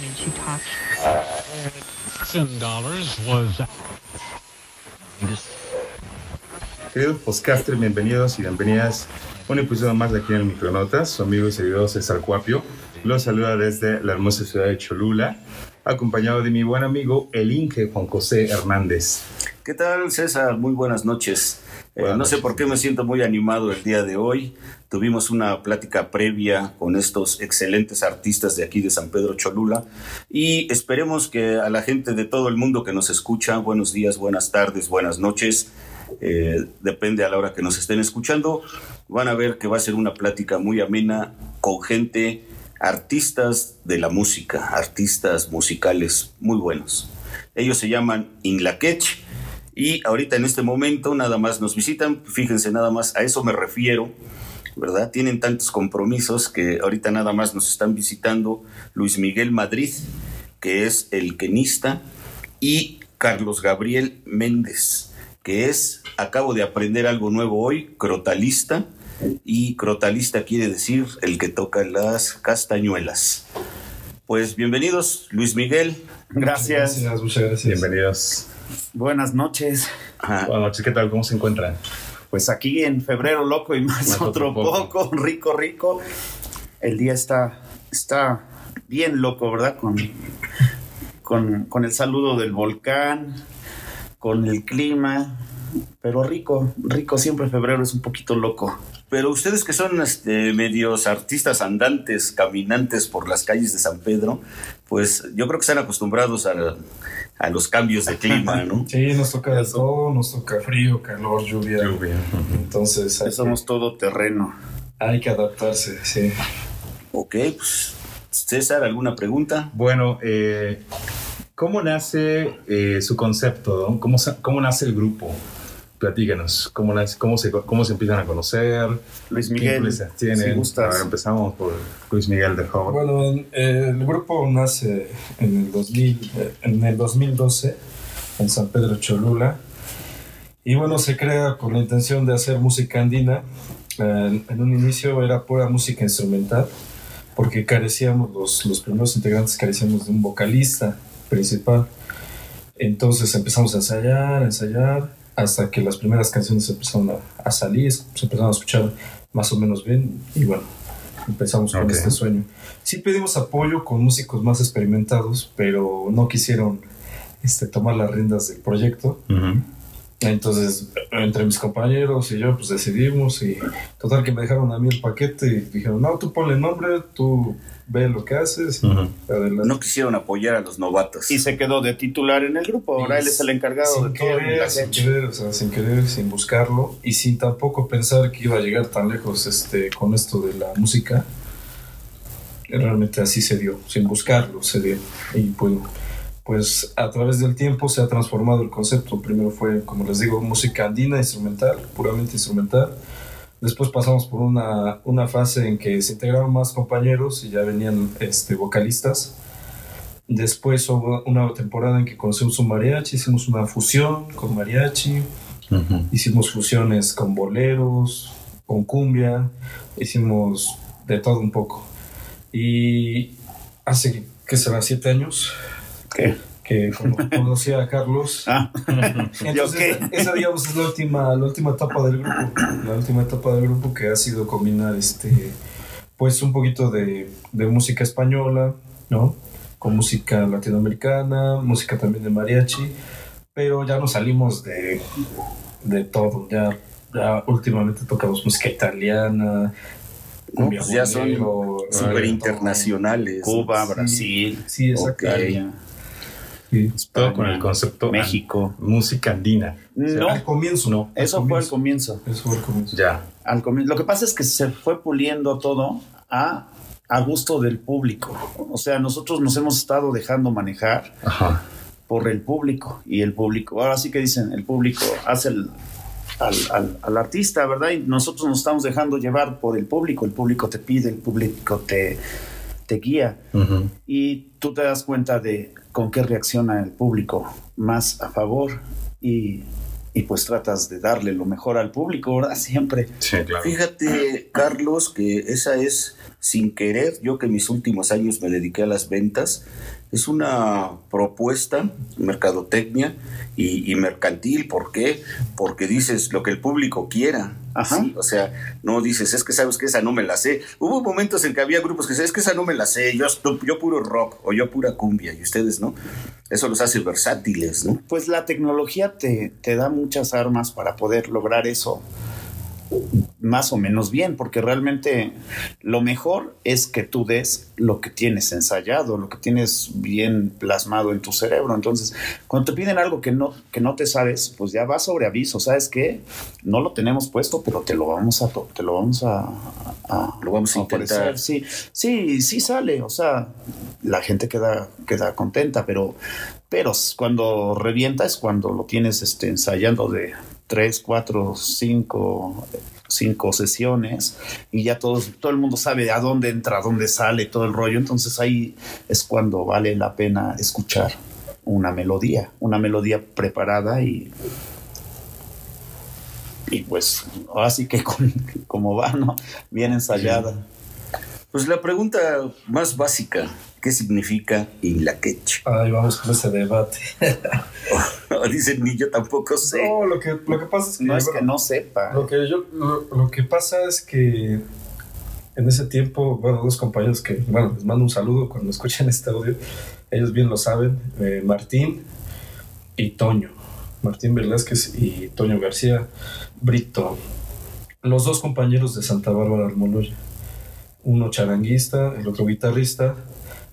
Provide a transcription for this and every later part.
and she talked. dollars was Queridos podcasters, bienvenidos y bienvenidas a un episodio más de aquí en el Micronotas. Su amigo y seguidor César Cuapio los saluda desde la hermosa ciudad de Cholula, acompañado de mi buen amigo el Inge Juan José Hernández. ¿Qué tal, César? Muy buenas noches. Eh, no sé por qué me siento muy animado el día de hoy. Tuvimos una plática previa con estos excelentes artistas de aquí de San Pedro Cholula y esperemos que a la gente de todo el mundo que nos escucha, buenos días, buenas tardes, buenas noches, eh, depende a la hora que nos estén escuchando, van a ver que va a ser una plática muy amena con gente, artistas de la música, artistas musicales muy buenos. Ellos se llaman Inlaquech y ahorita en este momento nada más nos visitan, fíjense nada más, a eso me refiero, ¿verdad? Tienen tantos compromisos que ahorita nada más nos están visitando Luis Miguel Madrid, que es el quenista, y Carlos Gabriel Méndez, que es, acabo de aprender algo nuevo hoy, crotalista, y crotalista quiere decir el que toca las castañuelas. Pues bienvenidos, Luis Miguel. Gracias. muchas gracias. Bienvenidos. Buenas noches. Ajá. Buenas noches, ¿qué tal? ¿Cómo se encuentran? Pues aquí en febrero loco y más, Más otro otro poco. poco. rico, rico. El día está, está bien loco, ¿verdad? Con, con, con el saludo del volcán, con el clima, pero rico, rico. Siempre febrero es un poquito loco. Pero ustedes que son este, medios artistas andantes, caminantes por las calles de San Pedro, pues yo creo que están acostumbrados a, a los cambios de clima, ¿no? Sí, nos toca de todo, nos toca frío, calor, lluvia. Lluvia. Entonces Somos todo terreno. hay que adaptarse, sí. Ok, pues César, ¿alguna pregunta? Bueno, eh, ¿cómo nace eh, su concepto? ¿Cómo, ¿Cómo nace el grupo? Platícanos, ¿cómo, nace- cómo, se, ¿cómo se empiezan a conocer? Luis ¿Qué Miguel, tienen? si A gustas. ver, empezamos por Luis Miguel de Joven. Bueno, eh, el grupo nace en el, 2000, eh, en el 2012 en San Pedro Cholula. Y bueno, se crea con la intención de hacer música andina. Eh, en un inicio era pura música instrumental, porque carecíamos, los, los primeros integrantes carecíamos de un vocalista principal. Entonces empezamos a ensayar, a ensayar, hasta que las primeras canciones empezaron a, a salir, se empezaron a escuchar más o menos bien. Y bueno, empezamos con este sueño. Sí pedimos apoyo con músicos más experimentados, pero no quisieron este, tomar las riendas del proyecto. Entonces, entre mis compañeros y yo, pues decidimos y total que me dejaron a mí el paquete y dijeron, no, tú ponle nombre, tú ve lo que haces y Ujú. adelante. No quisieron apoyar a los novatos. Y se quedó de titular en el grupo. Ahora él es el encargado sin de todo. querer, la sin querer, o sea, sin querer, sin buscarlo y sin tampoco pensar que iba a llegar tan lejos este, con esto de la música. Realmente así se dio, sin buscarlo se dio. Y pues, pues a través del tiempo se ha transformado el concepto. Primero fue, como les digo, música andina, instrumental, puramente instrumental. Después pasamos por una, una fase en que se integraron más compañeros y ya venían este, vocalistas. Después hubo una temporada en que conocimos un mariachi, hicimos una fusión con mariachi, hicimos fusiones con boleros, con cumbia, hicimos de todo un poco. Y hace, ¿qué será? ¿Siete años? ¿Qué? Que cono- conocí a Carlos. Ah, Entonces, esa, digamos, es la última, la última etapa del grupo. La última etapa del grupo que ha sido combinar, este, pues, un poquito de, de música española, ¿no? Con música latinoamericana, música también de mariachi, pero ya nos salimos de, de todo. Ya, ya últimamente tocamos música italiana. No, pues ya son Súper internacionales. Cuba. Brasil, Sí, exacto. Sí. Todo con el concepto México. an- música andina. No, Al comienzo. No, al eso fue al comienzo. comienzo. Eso fue al comienzo. Ya. Al comienzo. Lo que pasa es que se fue puliendo todo a, a gusto del público. O sea, nosotros nos hemos estado dejando manejar Ajá. por el público. Y el público, ahora sí que dicen, el público hace el, al, al- al artista, ¿verdad? Y nosotros nos estamos dejando llevar por el público. El público te pide, el público te, te guía. Y tú te das cuenta de con qué reacciona el público más a favor y, y pues tratas de darle lo mejor al público, ¿verdad? Siempre. Sí, claro. Fíjate, Carlos, que esa es sin querer, yo que en mis últimos años me dediqué a las ventas, es una propuesta, mercadotecnia y, mercantil. ¿Por qué? Porque dices lo que el público quiera. O sea, no dices, es que sabes que esa no me la sé. Hubo momentos en que había grupos que decían, es que esa no me la sé, yo, yo puro rock o yo pura cumbia, y ustedes no. Eso los hace versátiles, ¿no? Pues la tecnología te, te da muchas armas para poder lograr eso más o menos bien, porque realmente lo mejor es que tú des lo que tienes ensayado, lo que tienes bien plasmado en tu cerebro. Entonces, cuando te piden algo que no, que no te sabes, pues ya va sobre aviso, ¿sabes qué? No lo tenemos puesto, pero te lo vamos a, te lo vamos a, lo vamos a, intentar. Sí, sí, sí sale, o sea, la gente queda, queda contenta, pero, pero cuando revienta es cuando lo tienes este, ensayando de tres, cuatro, cinco, cinco sesiones y ya todos, todo el mundo sabe a dónde entra, a dónde sale todo el rollo. Entonces ahí es cuando vale la pena escuchar una melodía, una melodía preparada y, y pues así que como va, ¿no? Bien ensayada. Pues la pregunta más básica, ¿qué significa Inlaquech? Ahí vamos con ese debate. Dicen, ni yo tampoco sé. No, lo que, lo que pasa es que... No es que no sepa. Lo que, yo, lo, que pasa es que en ese tiempo, bueno, dos compañeros que, bueno, les mando un saludo cuando escuchen este audio, ellos bien lo saben, eh, Martín y Toño, Martín Velázquez y Toño García Brito, los dos compañeros de Santa Bárbara Almoloya uno charanguista, el otro guitarrista,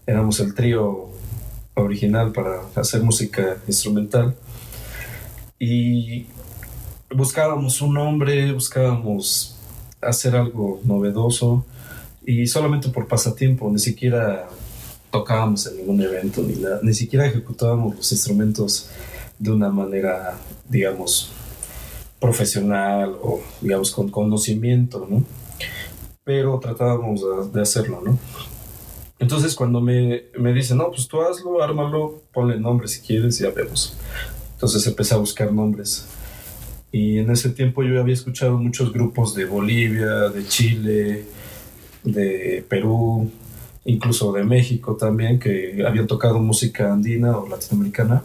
éramos el trío original para hacer música instrumental y buscábamos un nombre, buscábamos hacer algo novedoso y solamente por pasatiempo, ni siquiera tocábamos en ningún evento ni nada, ni siquiera ejecutábamos los instrumentos de una manera, digamos, profesional o digamos con conocimiento, ¿no? pero tratábamos de, hacerlo, ¿no? Entonces cuando me, me dicen, no, pues tú hazlo, ármalo, ponle nombre si quieres y ya vemos. Entonces empecé a buscar nombres. Y en ese tiempo yo había escuchado muchos grupos de Bolivia, de Chile, de Perú, incluso de México también, que habían tocado música andina o latinoamericana.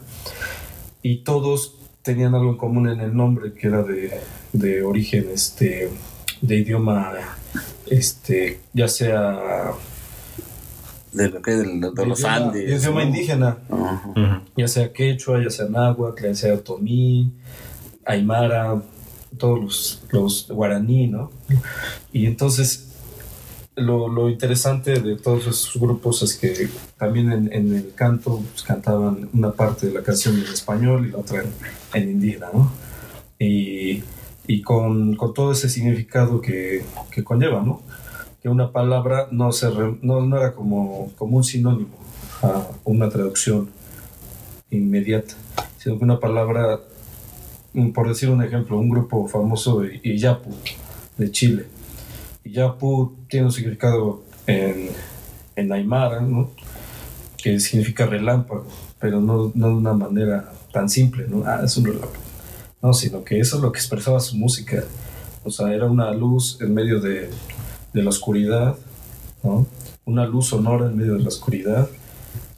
Y todos tenían algo en común en el nombre, que era de, de origen este, de idioma este, ya sea de, lo que, de, los Andes. idioma indígena, ya sea quechua, ya sea náhuatl, ya sea otomí, aymara, todos los, los guaraní, ¿no? Y entonces lo, lo, interesante de todos esos grupos es que también en, en el canto pues, cantaban una parte de la canción en español y la otra en, en indígena, ¿no? Y y con, con todo ese significado que, que, conlleva, ¿no? Que una palabra no, se no, no, era como, como un sinónimo a una traducción inmediata, sino que una palabra, por decir un ejemplo, un grupo famoso, Iyapu, de Chile. Iyapu tiene un significado en, en Aymara, que significa relámpago, pero no, no de una manera tan simple, ¿no? Ah, es un relámpago no, sino que eso es lo que expresaba su música. O sea, era una luz en medio de, de la oscuridad, ¿no? Una luz sonora en medio de la oscuridad.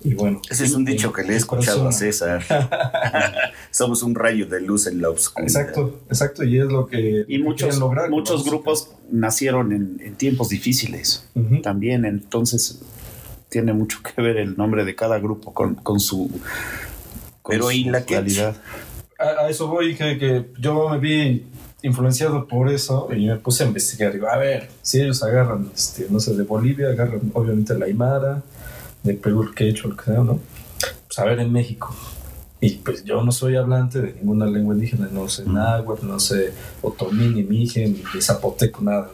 Y bueno. Ese es un dicho que le he escuchado a César. Somos un rayo de luz en la oscuridad. Exacto, exacto, y es lo que. Y muchos, lograr muchos grupos nacieron en, tiempos difíciles también, entonces tiene mucho que ver el nombre de cada grupo con, con su. Pero y la calidad a, eso voy, que, que yo me vi influenciado por eso y me puse a investigar. Digo, a ver, si ellos agarran, este, no sé, de Bolivia, agarran obviamente la Aymara, de Perú el quechua, lo que sea, ¿no? Pues a ver en México. Y pues yo no soy hablante de ninguna lengua indígena, no sé náhuatl, no sé otomí, ni mijen, ni zapoteco, nada.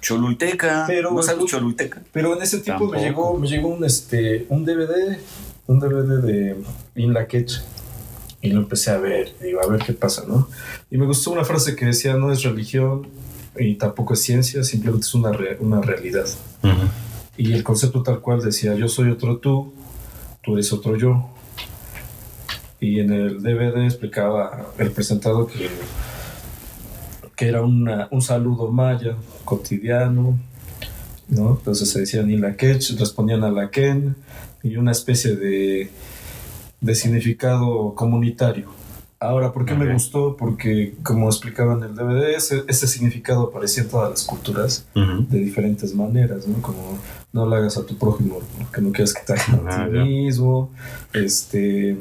Cholulteca, pero, no sabes cholulteca. Pero en ese tiempo me llegó, me llegó un, este, un DVD, un DVD de Inla Quechua y lo empecé a ver, digo, a ver qué pasa, ¿no? Y me gustó una frase que decía, no es religión y tampoco es ciencia, simplemente es una, una realidad. Y el concepto tal cual decía, yo soy otro tú, tú eres otro yo. Y en el DVD explicaba el presentado que, que era un saludo maya cotidiano ¿no? Entonces se decían Ilakech, respondían a Laken y una especie de, de significado comunitario. Ahora, ¿por qué me gustó? Porque, como explicaba en el DVD, ese, ese significado aparecía en todas las culturas de diferentes maneras, ¿no? Como no le hagas a tu prójimo que no quieras que te hagan a Ah, ti mismo, este,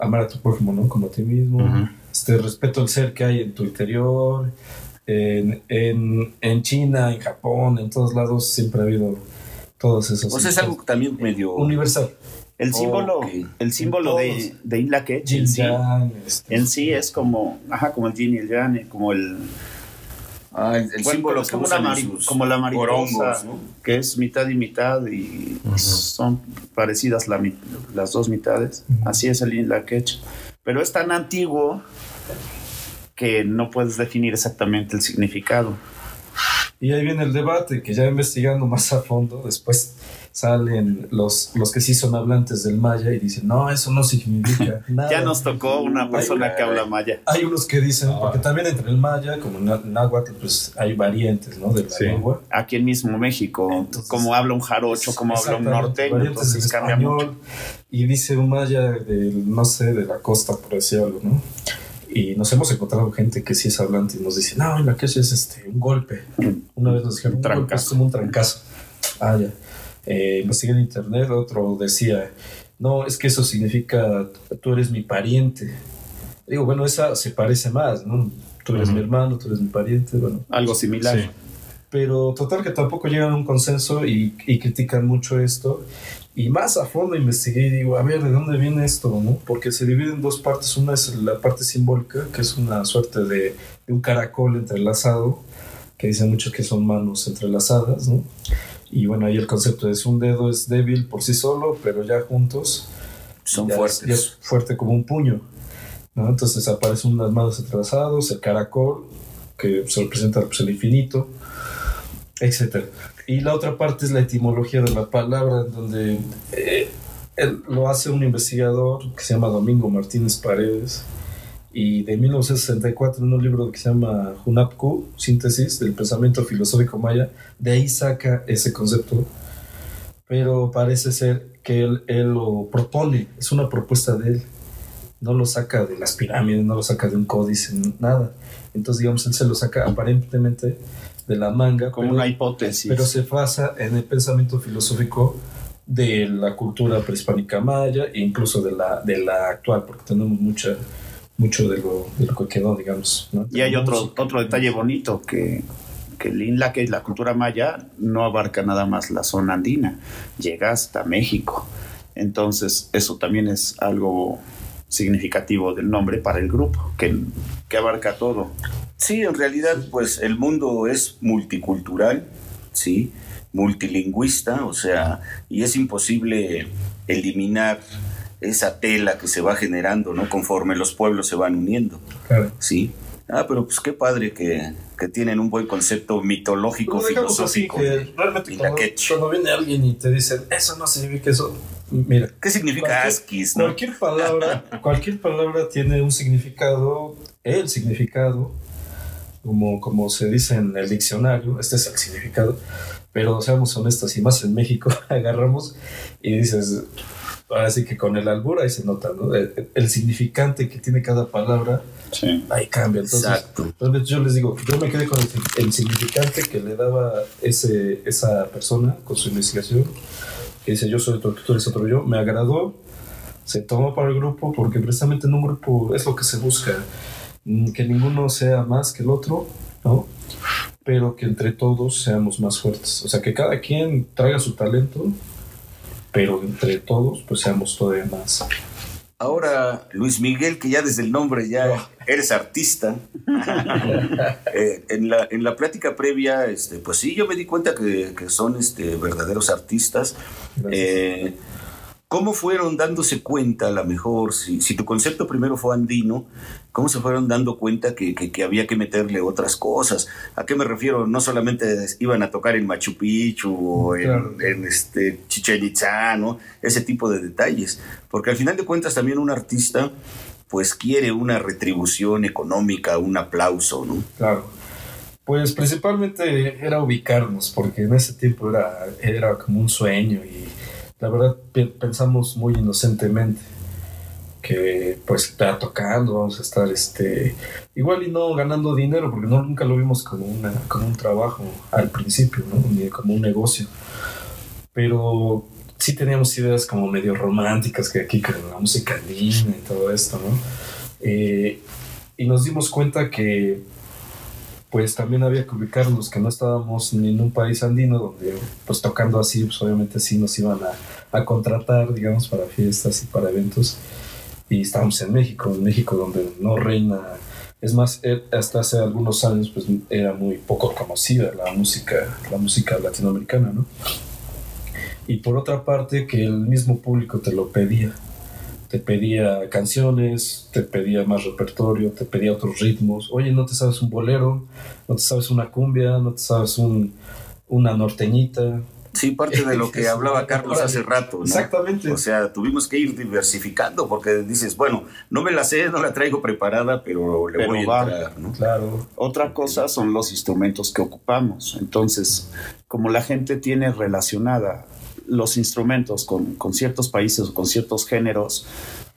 amar a tu prójimo, ¿no? Como a ti mismo, este, respeto al ser que hay en tu interior, en, en, en China, en Japón, en todos lados siempre ha habido todos esos. O sea, es algo también medio... universal. El símbolo, el símbolo de, de Inlaquech Yin en sí, yang, este, en sí es como, ajá, como el yin y el yang, como el, Ah, el, el bueno, símbolo es que como, una usan en mari- sus como la mariposa, que es mitad y mitad y son parecidas la las dos mitades. Así es el Inlaquech. Pero es tan antiguo que no puedes definir exactamente el significado. Y ahí viene el debate, que ya investigando más a fondo, después salen los, los que sí son hablantes del maya y dicen, no, eso no significa nada. Ya nos tocó una persona que habla maya. Hay unos que dicen, Ah. porque también entre el maya, como el ná- náhuatl, pues hay variantes, ¿no? De la Sí. lengua. Aquí en mismo México, Entonces- como habla un jarocho, como habla un norteño, variantes entonces cambia español, mucho. Y dice un maya del, no sé, de la costa, por decir algo, ¿no? Y nos hemos encontrado gente que sí es hablante y nos dice, no, la que es este, un golpe. Una vez nos dijeron, un, golpe es como un trancazo. Ah, ya. Eh, investigué en internet, otro decía, no, es que eso significa, tú eres mi pariente. Digo, bueno, esa se parece más, ¿no? Tú eres mi hermano, tú eres mi pariente, bueno. Algo similar. Sí. Pero total que tampoco llegan a un consenso y, y critican mucho esto. Y más a fondo investigué y digo, a ver, ¿de dónde viene esto? ¿no? Porque se divide en dos partes. Una es la parte simbólica, que es una suerte de, de un caracol entrelazado, que dicen muchos que son manos entrelazadas, ¿no? Y bueno, ahí el concepto es un dedo es débil por sí solo, pero ya juntos Son ya es- fuertes. ya es fuerte como un puño. ¿no? Entonces aparecen unas manos entrelazados, el caracol, que se representa pues, el infinito, etc. Y la otra parte es la etimología de la palabra, en donde eh, él- lo hace un investigador que se llama Domingo Martínez Paredes. Y de 1964, en un libro que se llama Hunapku, Síntesis del Pensamiento Filosófico Maya, de ahí saca ese concepto pero parece ser que él, él lo propone, es una propuesta de él. No lo saca de las pirámides, no lo saca de un códice, nada. Entonces, digamos, él se lo saca aparentemente de la manga, Como pero, una hipótesis. pero se basa en el pensamiento filosófico de la cultura prehispánica maya e incluso de la, de la actual, porque tenemos mucha, mucho de lo, de lo que quedó, digamos. ¿no? Y hay otro, música. otro detalle bonito, que, que el INLA, que es la cultura maya, no abarca nada más la zona andina, llega hasta México. Entonces, eso también es algo significativo del nombre para el grupo, que, que abarca todo. Sí, en realidad, pues el mundo es multicultural, sí, multilingüista, o sea, y es imposible eliminar esa tela que se va generando, ¿no? Conforme los pueblos se van uniendo, Claro. sí. Ah, pero pues qué padre que, que tienen un buen concepto mitológico, dejamos así, filosófico. que realmente y cuando, cuando viene alguien y te dice, eso no significa eso, mira, ¿Qué significa asquis, no? cualquier palabra, cualquier palabra tiene un significado, el significado, como, como se dice en el diccionario, este es el significado, pero seamos honestos, y más en México, agarramos y dices, así que con el albur ahí se nota, ¿no? El, el significante que tiene cada palabra, Sí. ahí cambia. Entonces, Exacto. entonces yo les digo, yo me quedé con el, el significante que le daba ese, esa persona con su investigación, que dice yo soy otro, tú eres otro yo, me agradó, se tomó para el grupo porque precisamente en un grupo es lo que se busca, mm, que ninguno sea más que el otro, ¿no? Pero que entre todos seamos más fuertes, o sea, que cada quien traiga su talento, pero entre todos pues seamos todavía más. Ahora, Luis Miguel, que ya desde el nombre ya eres artista, eh, en, la, en la plática previa, este, pues sí, yo me di cuenta que, que son este, verdaderos artistas. Eh, ¿Cómo fueron dándose cuenta, a lo mejor, si, si tu concepto primero fue andino, cómo se fueron dando cuenta que, que- que había que meterle otras cosas? ¿A qué me refiero? No solamente iban a tocar en Machu Picchu o en, Claro. en, este, Chichen Itza, ¿no? Ese tipo de detalles. Porque al final de cuentas también un artista pues quiere una retribución económica, un aplauso, ¿no? Claro. Pues principalmente era ubicarnos, porque en ese tiempo era, era como un sueño y la verdad pensamos muy inocentemente que pues está tocando, vamos a estar este igual y no ganando dinero, porque no, nunca lo vimos como, una, como un trabajo al principio, ¿no? ni como un negocio. Pero sí teníamos ideas como medio románticas que aquí la música andina y todo esto, ¿no? Eh, y nos dimos cuenta que pues también había que ubicarnos, que no estábamos ni en un país andino donde pues tocando así, pues obviamente sí nos iban a, a contratar, digamos, para fiestas y para eventos. Y estábamos en México, en México donde no reina, es más, eh, hasta hace algunos años pues era muy poco conocida la música, la música latinoamericana, ¿no? Y por otra parte que el mismo público te lo pedía te pedía canciones, te pedía más repertorio, te pedía otros ritmos. Oye, no te sabes un bolero, no te sabes una cumbia, no te sabes un, una norteñita. Sí, parte de lo que hablaba Carlos hace rato. ¿no? Exactamente. O sea, tuvimos que ir diversificando porque dices, bueno, no me la sé, no la traigo preparada, pero le voy a entrar. ¿no? Claro. Otra cosa son los instrumentos que ocupamos. Entonces, como la gente tiene relacionada los instrumentos con, con ciertos países o con ciertos géneros,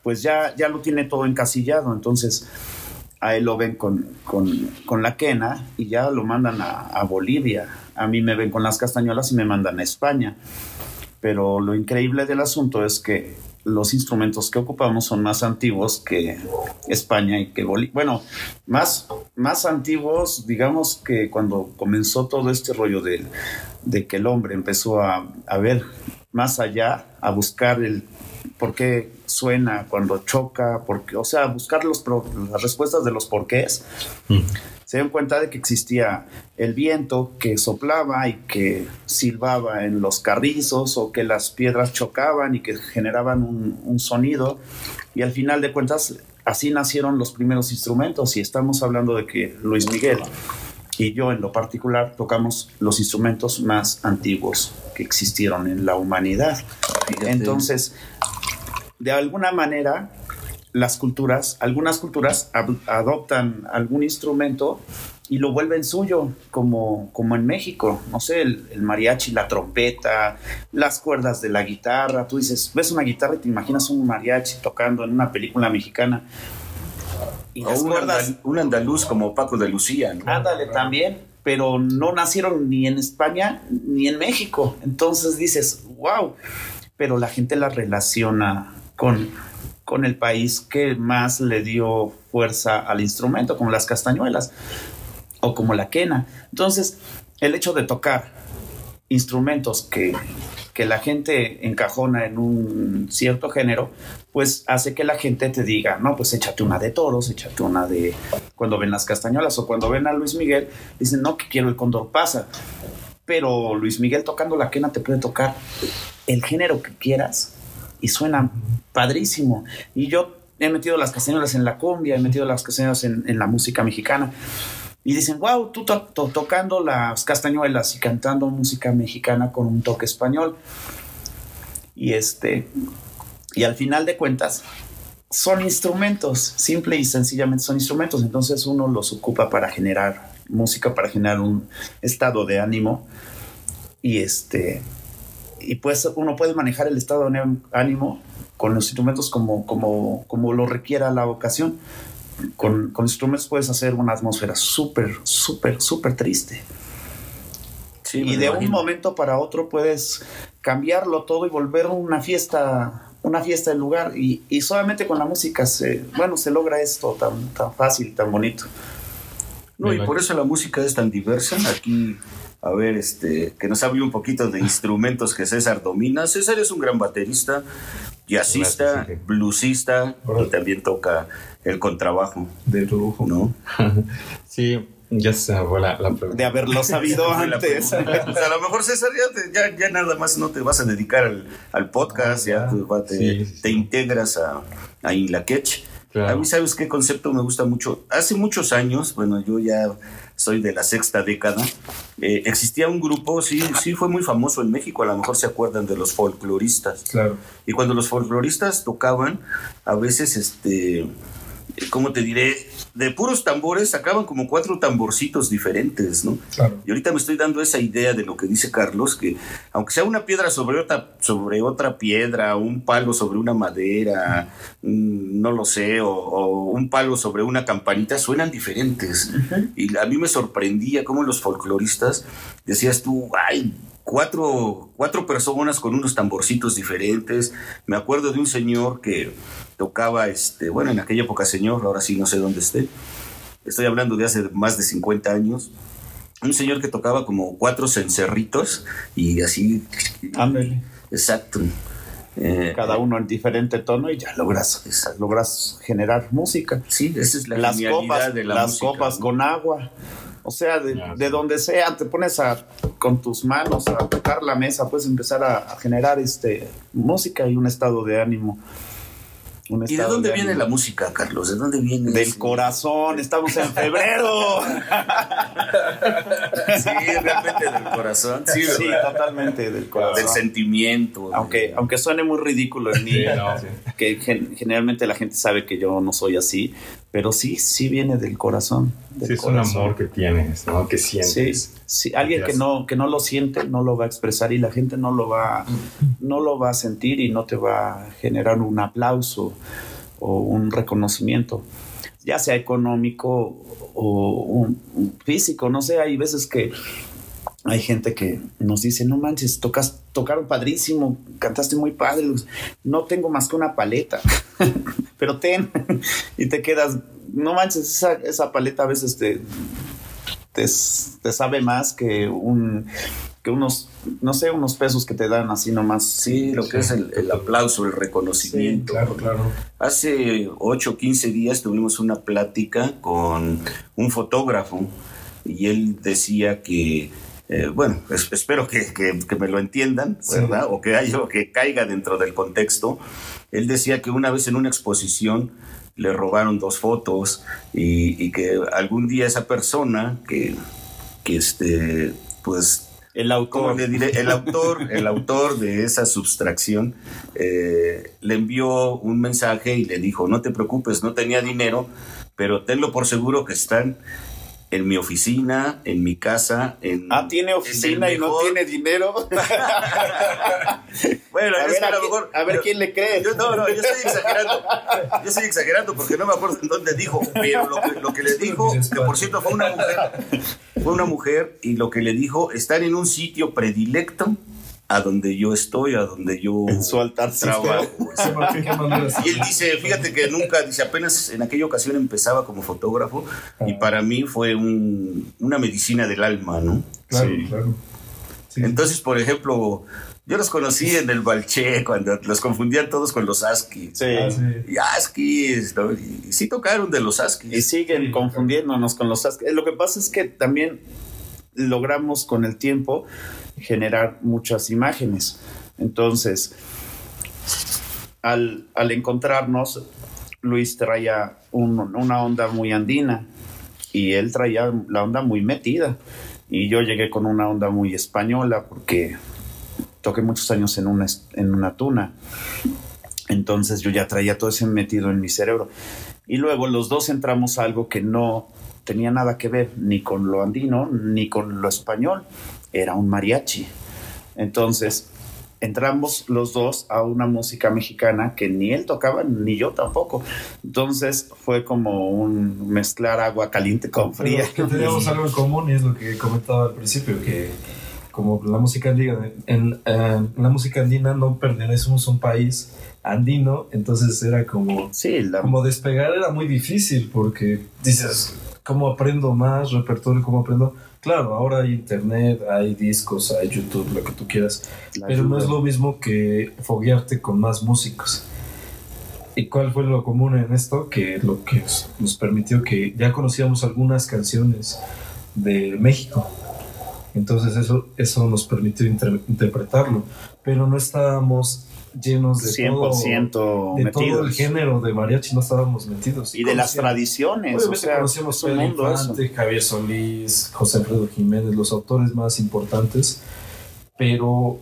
pues ya, ya lo tiene todo encasillado. Entonces, a él lo ven con, con, con la quena y ya lo mandan a, Bolivia. A mí me ven con las castañuelas y me mandan a España. Pero lo increíble del asunto es que los instrumentos que ocupamos son más antiguos que España y que Bolivia. Bueno, más, más antiguos, digamos que cuando comenzó todo este rollo de, de que el hombre empezó a, a ver más allá, a buscar el por qué suena cuando choca, porque, o sea, buscar los, las respuestas de los porqués. Mm. Se dan cuenta de que existía el viento que soplaba y que silbaba en los carrizos o que las piedras chocaban y que generaban un, un sonido. Y al final de cuentas, así nacieron los primeros instrumentos y estamos hablando de que Luis Miguel y yo en lo particular tocamos los instrumentos más antiguos que existieron en la humanidad. Fíjate. Entonces, de alguna manera, las culturas, algunas culturas adoptan algún instrumento y lo vuelven suyo, como, como en México, no sé, el, el, mariachi, la trompeta, las cuerdas de la guitarra. Tú dices, ves una guitarra y te imaginas un mariachi tocando en una película mexicana. Y o un, cuerdas, andal, un, andaluz como Paco de Lucía. ¿no? Ándale, también, pero no nacieron ni en España ni en México. Entonces dices, wow, pero la gente la relaciona con, con el país que más le dio fuerza al instrumento, como las castañuelas o como la quena. Entonces, el hecho de tocar instrumentos que, que, la gente encajona en un cierto género, pues hace que la gente te diga, no, pues échate una de toros, échate una de cuando ven las castañuelas o cuando ven a Luis Miguel, dicen, no, que quiero el condor pasa. Pero Luis Miguel tocando la quena te puede tocar el género que quieras y suena padrísimo. Y yo he metido las castañuelas en la cumbia, he metido las castañuelas en, en la música mexicana. Y dicen, wow, tú to to tocando las castañuelas y cantando música mexicana con un toque español. Y este, y al final de cuentas, son instrumentos, simple y sencillamente son instrumentos. Entonces uno los ocupa para generar música, para generar un estado de ánimo. Y este, y pues uno puede manejar el estado de ánimo con los instrumentos como, como, como lo requiera la ocasión. Con, con instrumentos puedes hacer una atmósfera súper, súper, súper triste. Sí, y de imagino. un momento para otro puedes cambiarlo todo y volver una fiesta, una fiesta del lugar. Y, y solamente con la música se, bueno, se logra esto tan, tan fácil, tan bonito. No, y por eso la música es tan diversa. Aquí a ver, este, que nos hable un poquito de instrumentos que César domina. César es un gran baterista, jazzista, bluesista y también toca el contrabajo. De lujo. ¿No? sí, ya se fue la, la De haberlo sabido antes. a lo mejor, César, ya, te, ya, ya, nada más no te vas a dedicar al, al podcast, ah, ya, ya te, sí. te, integras a, a Inlaquech. Claro. A mí, ¿sabes qué concepto me gusta mucho? Hace muchos años, bueno, yo ya soy de la sexta década, eh, existía un grupo, sí, sí fue muy famoso en México, a lo mejor se acuerdan de los folcloristas. Claro. Y cuando los folcloristas tocaban, a veces, este, ¿cómo te diré? de puros tambores sacaban como cuatro tamborcitos diferentes, ¿no? Claro. Y ahorita me estoy dando esa idea de lo que dice Carlos, que aunque sea una piedra sobre otra, sobre otra piedra, un palo sobre una madera, no lo sé, o, o un palo sobre una campanita, suenan diferentes. Y a mí me sorprendía cómo los folcloristas decías tú, ay, cuatro, cuatro personas con unos tamborcitos diferentes. Me acuerdo de un señor que tocaba, este, bueno, en aquella época señor, ahora sí no sé dónde esté. Estoy hablando de hace más de 50 años. Un señor que tocaba como cuatro cencerritos y así. Ándale. Exacto. Eh, Cada uno en diferente tono y ya logras, Exacto. logras generar música. Sí, esa es la las copas, de la las música, copas ¿no? con agua. O sea, de, Ya, de sí. donde sea, te pones a, con tus manos a tocar la mesa, puedes empezar a, a generar este, música y un estado de ánimo. Un ¿Y de dónde viene la música, Carlos? ¿De dónde viene? Del ese- corazón, estamos en febrero. Sí, realmente del corazón. Sí, totalmente del corazón. Del sentimiento. Aunque, aunque suene muy ridículo en mí, Sí, no. que gen- generalmente la gente sabe que yo no soy así, pero sí, sí viene del corazón. del Sí, es un amor que tienes, ¿no? Que sientes. sí, alguien que no, que no lo siente no lo va a expresar y la gente no lo va, no lo va a sentir y no te va a generar un aplauso o un reconocimiento, ya sea económico o un- un físico, no sé, hay veces que hay gente que nos dice, no manches, tocas, tocaron padrísimo, cantaste muy padre, no tengo más que una paleta, pero ten, y te quedas, no manches, esa, esa paleta a veces te, te, te sabe más que un que unos, no sé, unos pesos que te dan así nomás. Sí, lo que es el, el aplauso, el reconocimiento. Claro, claro. Hace 8 o 15 días tuvimos una plática con un fotógrafo y él decía que, eh, bueno, es- espero que, que- que me lo entiendan, Sí. ¿verdad? O que, haya, o que caiga dentro del contexto. Él decía que una vez en una exposición le robaron dos fotos y, y que algún día esa persona que, que este, pues El ¿cómo autor. le diré? El autor, el autor de esa substracción eh, le envió un mensaje y le dijo, no te preocupes, no tenía dinero, pero tenlo por seguro que están en mi oficina, en mi casa, en... Ah, tiene en oficina y no tiene dinero. Bueno, a ver, a a, lo quién- mejor... a ver quién le cree. Yo, no, no, yo estoy exagerando. Yo estoy exagerando porque no me acuerdo en dónde dijo, pero lo que, lo que le dijo, que por cierto fue una mujer, fue una mujer y lo que le dijo, están en un sitio predilecto a donde yo estoy, a donde yo En su altar trabajo. Y él dice, fíjate que nunca, dice, apenas en aquella ocasión empezaba como fotógrafo y para mí fue un- una medicina del alma, ¿no? Claro, Sí. claro. Sí. Entonces, por ejemplo, yo los conocí en el Balché cuando los confundían todos con los Askis. Sí. Ah, sí. Y ¿no? y, y sí tocaron de los Y Askis. siguen Sí, confundiéndonos con los Ask- Lo que pasa es que también logramos con el tiempo generar muchas imágenes. Entonces, al, al encontrarnos, Luis traía un- una onda muy andina y él traía la onda muy metida. Y yo llegué con una onda muy española porque toqué muchos años en una, en una tuna. Entonces yo ya traía todo ese metido en mi cerebro. Y luego los dos entramos a algo que no tenía nada que ver ni con lo andino ni con lo español. Era un mariachi. Entonces entramos los dos a una música mexicana que ni él tocaba ni yo tampoco. Entonces fue como un mezclar agua caliente con fría. Pero que teníamos algo en común y es lo que comentaba al principio, que como la música andina, en, eh, la música andina no pertenecemos a un país andino, entonces era como, Sí, la, como despegar era muy difícil porque dices, ¿cómo aprendo más repertorio? ¿Cómo aprendo? Claro, ahora hay internet, hay discos, hay YouTube, lo que tú quieras, la pero no es lo mismo que foguearte con más músicos. ¿Y cuál fue lo común en esto? Que lo que nos permitió que ya conocíamos algunas canciones de México. Entonces eso, eso nos permitió inter- interpretarlo. Pero no estábamos llenos de 100% todo, de todo el género de mariachi, no estábamos metidos. y de las tradiciones. O Obviamente sea, conocíamos es un Pedro mundo eso. Infante, Javier Solís, José Alfredo Jiménez, los autores más importantes, pero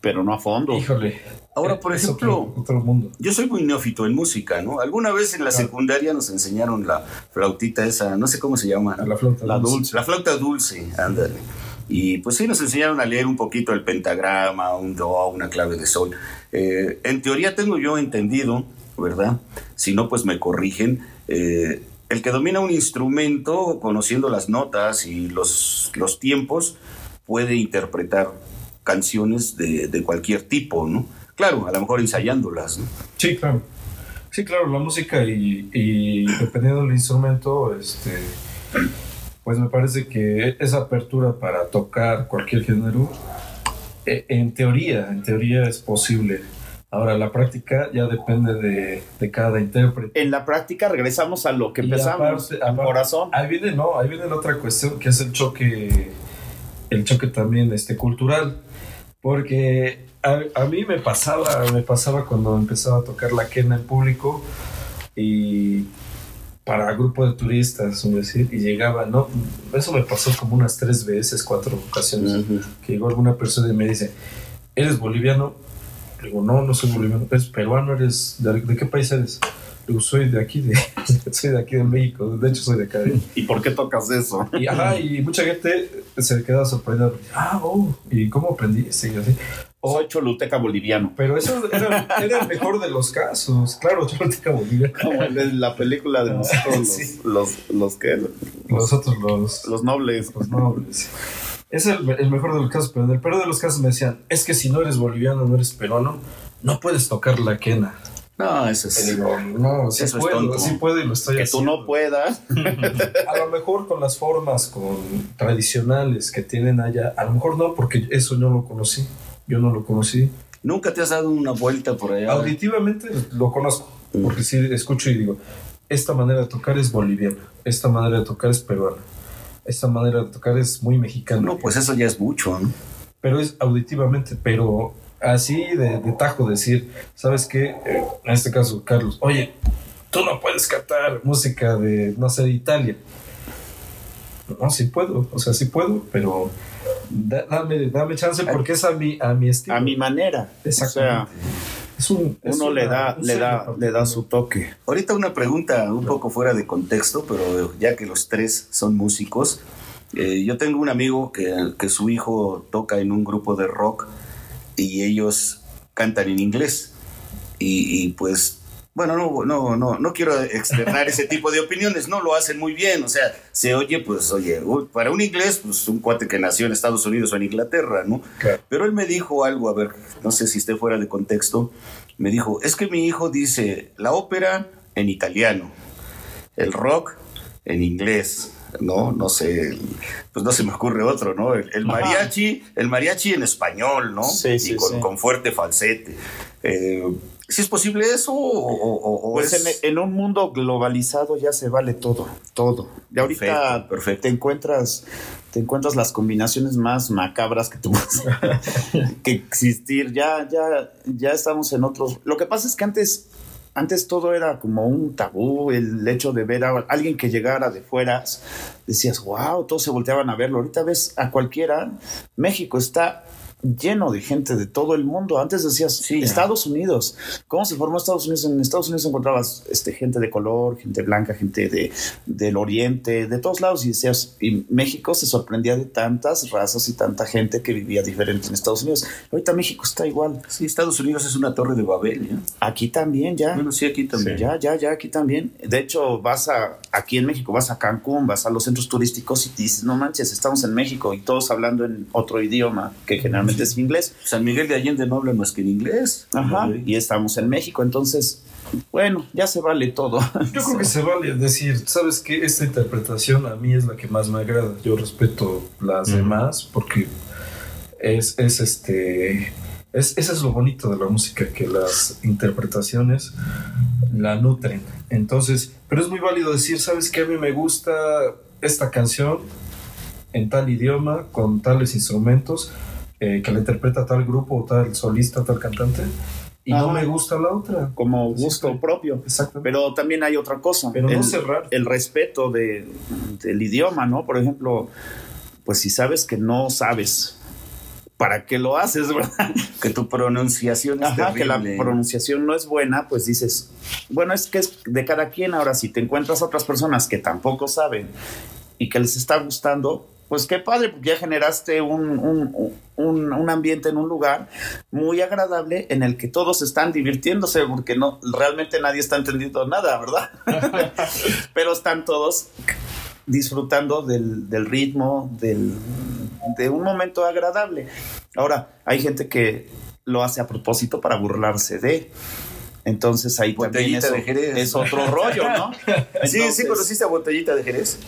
pero no a fondo. Híjole. Ahora, por es ejemplo, otro, otro mundo. Yo soy muy neófito en música, ¿no? Alguna vez en la secundaria nos enseñaron la flautita esa, no sé cómo se llama. A la flauta. La dulce. dulce. La flauta dulce, ándale. Y pues sí, nos enseñaron a leer un poquito el pentagrama, un do, una clave de sol. Eh, en teoría tengo yo entendido, ¿verdad? Si no, pues me corrigen. eh, el que domina un instrumento, conociendo las notas y los, los tiempos, puede interpretar canciones de, de cualquier tipo, ¿no? Claro, a lo mejor ensayándolas, ¿no? Sí, claro. Sí, claro, la música y, y dependiendo del instrumento, este, pues me parece que esa apertura para tocar cualquier género, eh, en teoría, en teoría es posible. Ahora, la práctica ya depende de, de cada intérprete. En la práctica regresamos a lo que empezamos, aparte- al aparte- corazón. Ahí viene, no, ahí viene la otra cuestión que es el choque, el choque también este, cultural. Porque a, a mí me pasaba, me pasaba cuando empezaba a tocar la quena en público y para grupo de turistas, decir, y llegaba, no, eso me pasó como unas tres veces, cuatro ocasiones, Ujú. que llegó alguna persona y me dice, ¿eres boliviano? Le digo, no, no soy boliviano, ¿eres peruano? ¿Eres de, de qué país eres? Le digo, soy de aquí, de, soy de aquí de México, de hecho soy de acá. ¿Y por qué tocas eso? Y, ajá, y mucha gente se queda sorprendida, ah, oh, ¿y cómo aprendiste? Y así. O- Soy choluteca boliviano. pero eso era, era el mejor de los casos, claro, Choluteca Bolivia. Como en la película de nosotros, los, Sí. los, los que, Los otros, los, los nobles. los nobles. Es el, el mejor de los casos, pero en el peor de los casos me decían, es que si no eres boliviano, no eres peruano, no puedes tocar la quena. No, eso es... digo, no, sí Eso es puedo, tonto. sí puedo y lo estoy Que tú haciendo. no puedas. A lo mejor con las formas con tradicionales que tienen allá, a lo mejor no, porque eso no lo conocí. Yo no lo conocí. ¿Nunca te has dado una vuelta por allá? Auditivamente lo conozco, porque sí escucho y digo, esta manera de tocar es boliviana, esta manera de tocar es peruana, esta manera de tocar es muy mexicana. No, pues eso ya es mucho, ¿no? pero es auditivamente, pero así de, de tajo decir, ¿sabes qué? Eh, en este caso, Carlos, oye, tú no puedes cantar música de, no sé, de Italia. No, sí puedo, o sea, sí puedo, pero dame, dame chance porque es a mi, a mi estilo. A mi manera. O sea, Exactamente. Es un, es uno le una- da, un le da, le da su toque. Ahorita una pregunta un poco fuera de contexto, pero ya que los tres son músicos, eh, yo tengo un amigo que, que su hijo toca en un grupo de rock y ellos cantan en inglés. Y, y, pues, bueno, no, no, no, no quiero externar ese tipo de opiniones, no lo hacen muy bien, o sea, se oye, pues, oye, para un inglés, pues un cuate que nació en Estados Unidos o en Inglaterra, ¿no? Claro. Pero él me dijo algo, a ver, no sé si esté fuera de contexto, me dijo, es que mi hijo dice la ópera en italiano, el rock en inglés, ¿no? No sé, pues no se me ocurre otro, ¿no? El, mariachi, el mariachi en español, ¿no? Sí, sí, y con, sí. con fuerte falsete. Eh, ¿Si es posible eso o, o- o Pues es- en, en un mundo globalizado ya se vale todo, todo. Y ahorita Perfecto, perfecto. te encuentras, te encuentras las combinaciones más macabras que tú que existir. Ya, ya, ya estamos en otros. Lo que pasa es que antes, antes todo era como un tabú, el hecho de ver a alguien que llegara de fuera, decías, wow, todos se volteaban a verlo. Ahorita ves a cualquiera. México está lleno de gente de todo el mundo. Antes decías, Sí. Estados Unidos. ¿Cómo se formó Estados Unidos? En Estados Unidos encontrabas este, gente de color, gente blanca, gente de, del oriente, de todos lados. Y decías, y México se sorprendía de tantas razas y tanta gente que vivía diferente en Estados Unidos. Ahorita México está igual. Sí, Estados Unidos es una torre de Babel, ¿ya? Aquí también ya. Bueno, sí, aquí también. Ya, ya, ya, aquí también. De hecho, vas a, aquí en México, vas a Cancún, vas a los centros turísticos y te dices, no manches, estamos en México y todos hablando en otro idioma, que generalmente es inglés. San Miguel de Allende no hablan más que en inglés. Ajá. ¿no? Y estamos en México, entonces, bueno, ya se vale todo. Yo creo que se vale decir, ¿sabes qué? Esta interpretación a mí es la que más me agrada. Yo respeto las demás porque es, es este. Es, eso es lo bonito de la música, que las interpretaciones la nutren. Entonces, pero es muy válido decir, ¿sabes qué? A mí me gusta esta canción en tal idioma, con tales instrumentos, eh, que la interpreta tal grupo, o tal solista, tal cantante, y no me gusta la otra. Como gusto sí. propio. Exactamente. Pero también hay otra cosa. Pero no el, cerrar. el respeto de, del idioma, ¿no? Por ejemplo, pues si sabes que no sabes ¿para qué lo haces, verdad? Que tu pronunciación es Ajá, que la pronunciación no es buena, pues dices, bueno, es que es de cada quien. Ahora, si te encuentras a otras personas que tampoco saben y que les está gustando, pues qué padre, porque ya generaste un, un, un, un ambiente en un lugar muy agradable en el que todos están divirtiéndose, porque no, realmente nadie está entendiendo nada, ¿verdad? Pero están todos disfrutando del, del ritmo, del, de un momento agradable. Ahora, hay gente que lo hace a propósito para burlarse de. Entonces ahí también Botellita eso de Jerez. es otro rollo, ¿no? Sí, sí, conociste a Botellita de Jerez.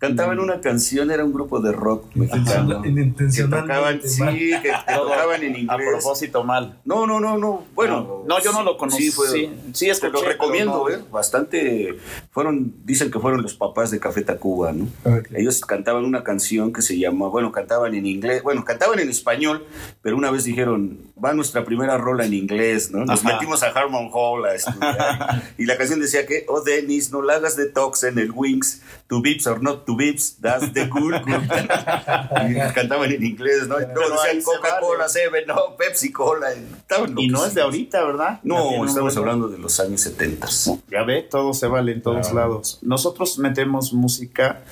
Cantaban una canción, era un grupo de rock mexicano. Intencional- Que tocaban, sí, que, que tocaban en A inglés. propósito mal. No, no, no, no. Bueno, No, yo no lo conocí. Sí, fue, Sí, sí, te lo recomiendo, no. ¿eh? Bastante. Fueron, dicen que fueron los papás de Café Tacuba, ¿no? Ok. Ellos cantaban una canción que se llama, bueno, cantaban en inglés, bueno, cantaban en español, pero una vez dijeron, va nuestra primera rola en inglés, ¿no? Nos Ajá. metimos a Harmon Hall a estudiar. y la canción decía que, oh Dennis, no la hagas de tox en el Wings, to bips or not to bips, that's the cool, cool. y cantaban en inglés, ¿no? Pero ahí decían Coca-Cola. Seven, no, Pepsi Cola. Estaban Y no es de ahorita, ¿verdad? No, estamos hablando de los años 70. Ya ve, todo se vale en todos Claro. lados. Nosotros metemos música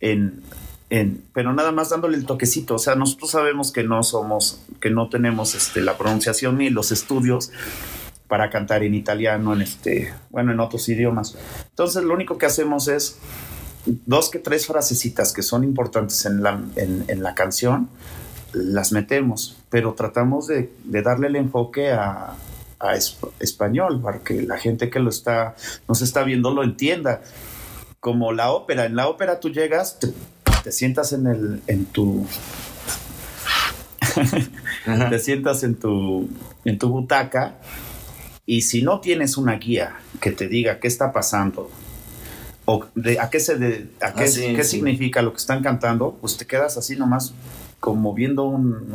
en, en, pero nada más dándole el toquecito. O sea, nosotros sabemos que no somos, que no tenemos este, la pronunciación ni los estudios para cantar en italiano, en este, bueno, en otros idiomas. Entonces, lo único que hacemos es dos que tres frasecitas que son importantes en la, en, en la canción, las metemos, pero tratamos de, de darle el enfoque a, a esp- español para que la gente que lo está, nos está viendo lo entienda. Como la ópera, en la ópera tú llegas, te, te sientas en el, en tu, te sientas en tu, en tu butaca y si no tienes una guía que te diga qué está pasando o de, a qué se de- a qué, Ah, sí, qué sí. significa lo que están cantando, pues te quedas así nomás como viendo un,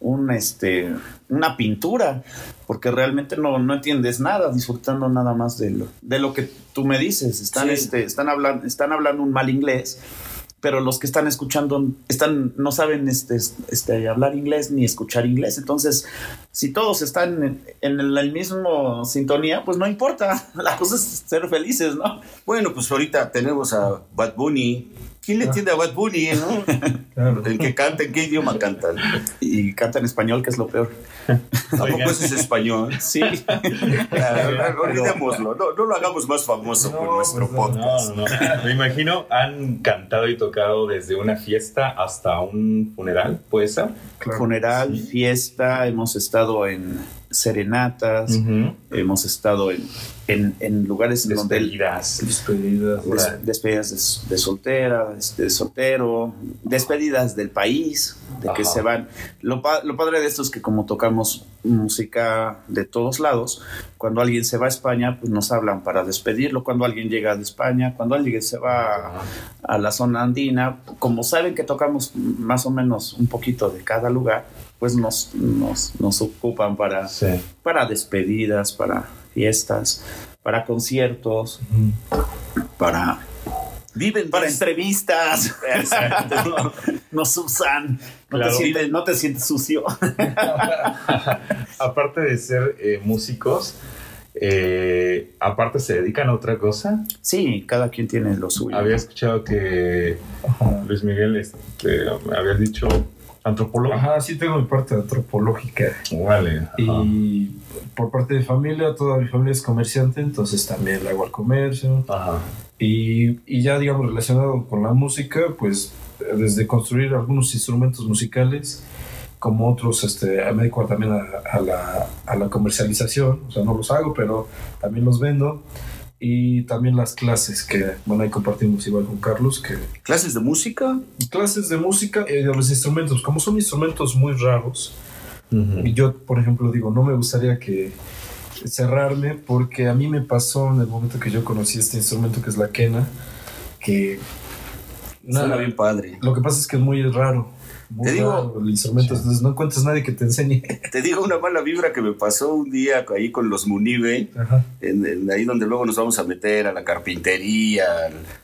un este una pintura porque realmente no, no entiendes nada disfrutando nada más de lo, de lo que tú me dices están Sí. este están hablando están hablando un mal inglés pero los que están escuchando están no saben este, este hablar inglés ni escuchar inglés entonces si todos están en, en el mismo sintonía pues no importa la cosa es ser felices no Bueno, pues ahorita tenemos a Bad Bunny. ¿Quién le entiende a Bad Bunny, no? Claro. El que canta, ¿en qué idioma cantan? y canta en español que es lo peor Tampoco es español. sí Olvidémoslo, no, no lo hagamos más famoso por No, nuestro pues, podcast. No, no. Me imagino, han cantado y tocado desde una fiesta hasta un funeral, ¿puede ser? Claro. funeral, fiesta, hemos estado en serenatas, Ujú. hemos estado en, en, en lugares donde el- Despedidas. Despedidas. des- despedidas de, de soltera, de, de soltero, despedidas del país, de que Ajá. se van. Lo, lo padre de esto es que como tocamos música de todos lados, cuando alguien se va a España, pues nos hablan para despedirlo, cuando alguien llega de España, cuando alguien se va a, a la zona andina, como saben que tocamos más o menos un poquito de cada lugar, pues nos, nos, nos ocupan para, Sí. para despedidas, para fiestas, para conciertos, para, Viven para entrevistas. No, nos usan. No, Claro. te sientes, no te sientes sucio. Aparte de ser eh, músicos, eh, aparte se dedican a otra cosa. Sí, cada quien tiene lo suyo. Había escuchado que. Luis Miguel este, me habías dicho antropólogo. Ajá, sí tengo mi parte antropológica. Vale. ajá. Y por parte de familia, toda mi familia es comerciante, entonces también le hago al comercio. Ajá. Y, y ya, digamos, relacionado con la música, pues desde construir algunos instrumentos musicales, como otros, este, me dedico también a, a la, a la comercialización, o sea, no los hago, pero también los vendo. Y también las clases, que, bueno, ahí compartimos igual con Carlos, que ¿Clases de música? clases de música y de los instrumentos, como son instrumentos muy raros, Ujú. y yo, por ejemplo, digo, no me gustaría que cerrarme porque a mí me pasó en el momento que yo conocí este instrumento que es la quena, que Suena nada, bien padre. lo que pasa es que es muy raro. Te digo- el instrumento, entonces no encuentras nadie que te enseñe. Te digo una mala vibra que me pasó un día ahí con los Munive, en, en ahí donde luego nos vamos a meter a la carpintería,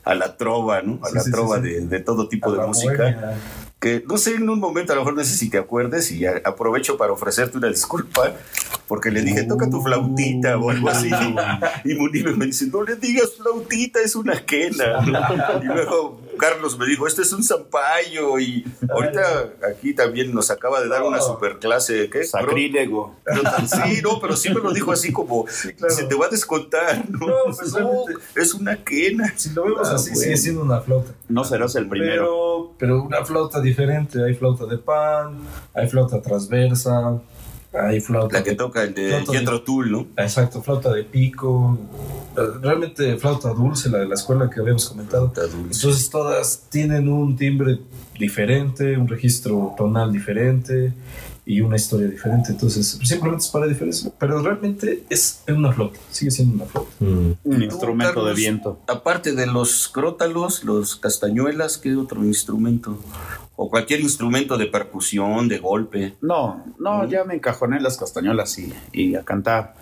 a la trova, ¿no? A Sí, la sí, trova. De, de todo tipo A de música. que no sé, en un momento a lo mejor no sé si te acuerdes y aprovecho para ofrecerte una disculpa porque le dije, toca tu flautita o algo así. Y Munime me dice, no le digas flautita, es una quena. Y luego Carlos me dijo, este es un zampayo. Y ahorita aquí también nos acaba de dar una super clase. ¿qué? Sacrílego. sí, no, pero sí me lo dijo así como, se te va a descontar. No, pues es una quena. Si lo vemos ah, así, sigue siendo una flauta. No serás el primero. Pero, pero una flauta diferente. Hay flauta de pan, hay flauta transversa hay flauta. La que toca el de Pietro Tull, ¿no? Exacto, flauta de pico. Realmente flauta dulce, la de la escuela que habíamos comentado. Entonces todas tienen un timbre diferente, un registro tonal diferente y una historia diferente. Entonces, simplemente es para diferencia. Pero realmente es una flauta, sigue siendo una flauta. Mm. Un instrumento de viento. Aparte de los crótalos, los castañuelas, ¿qué otro instrumento? O cualquier instrumento de percusión, de golpe. No, no, ya me encajoné las castañuelas y, y a cantar.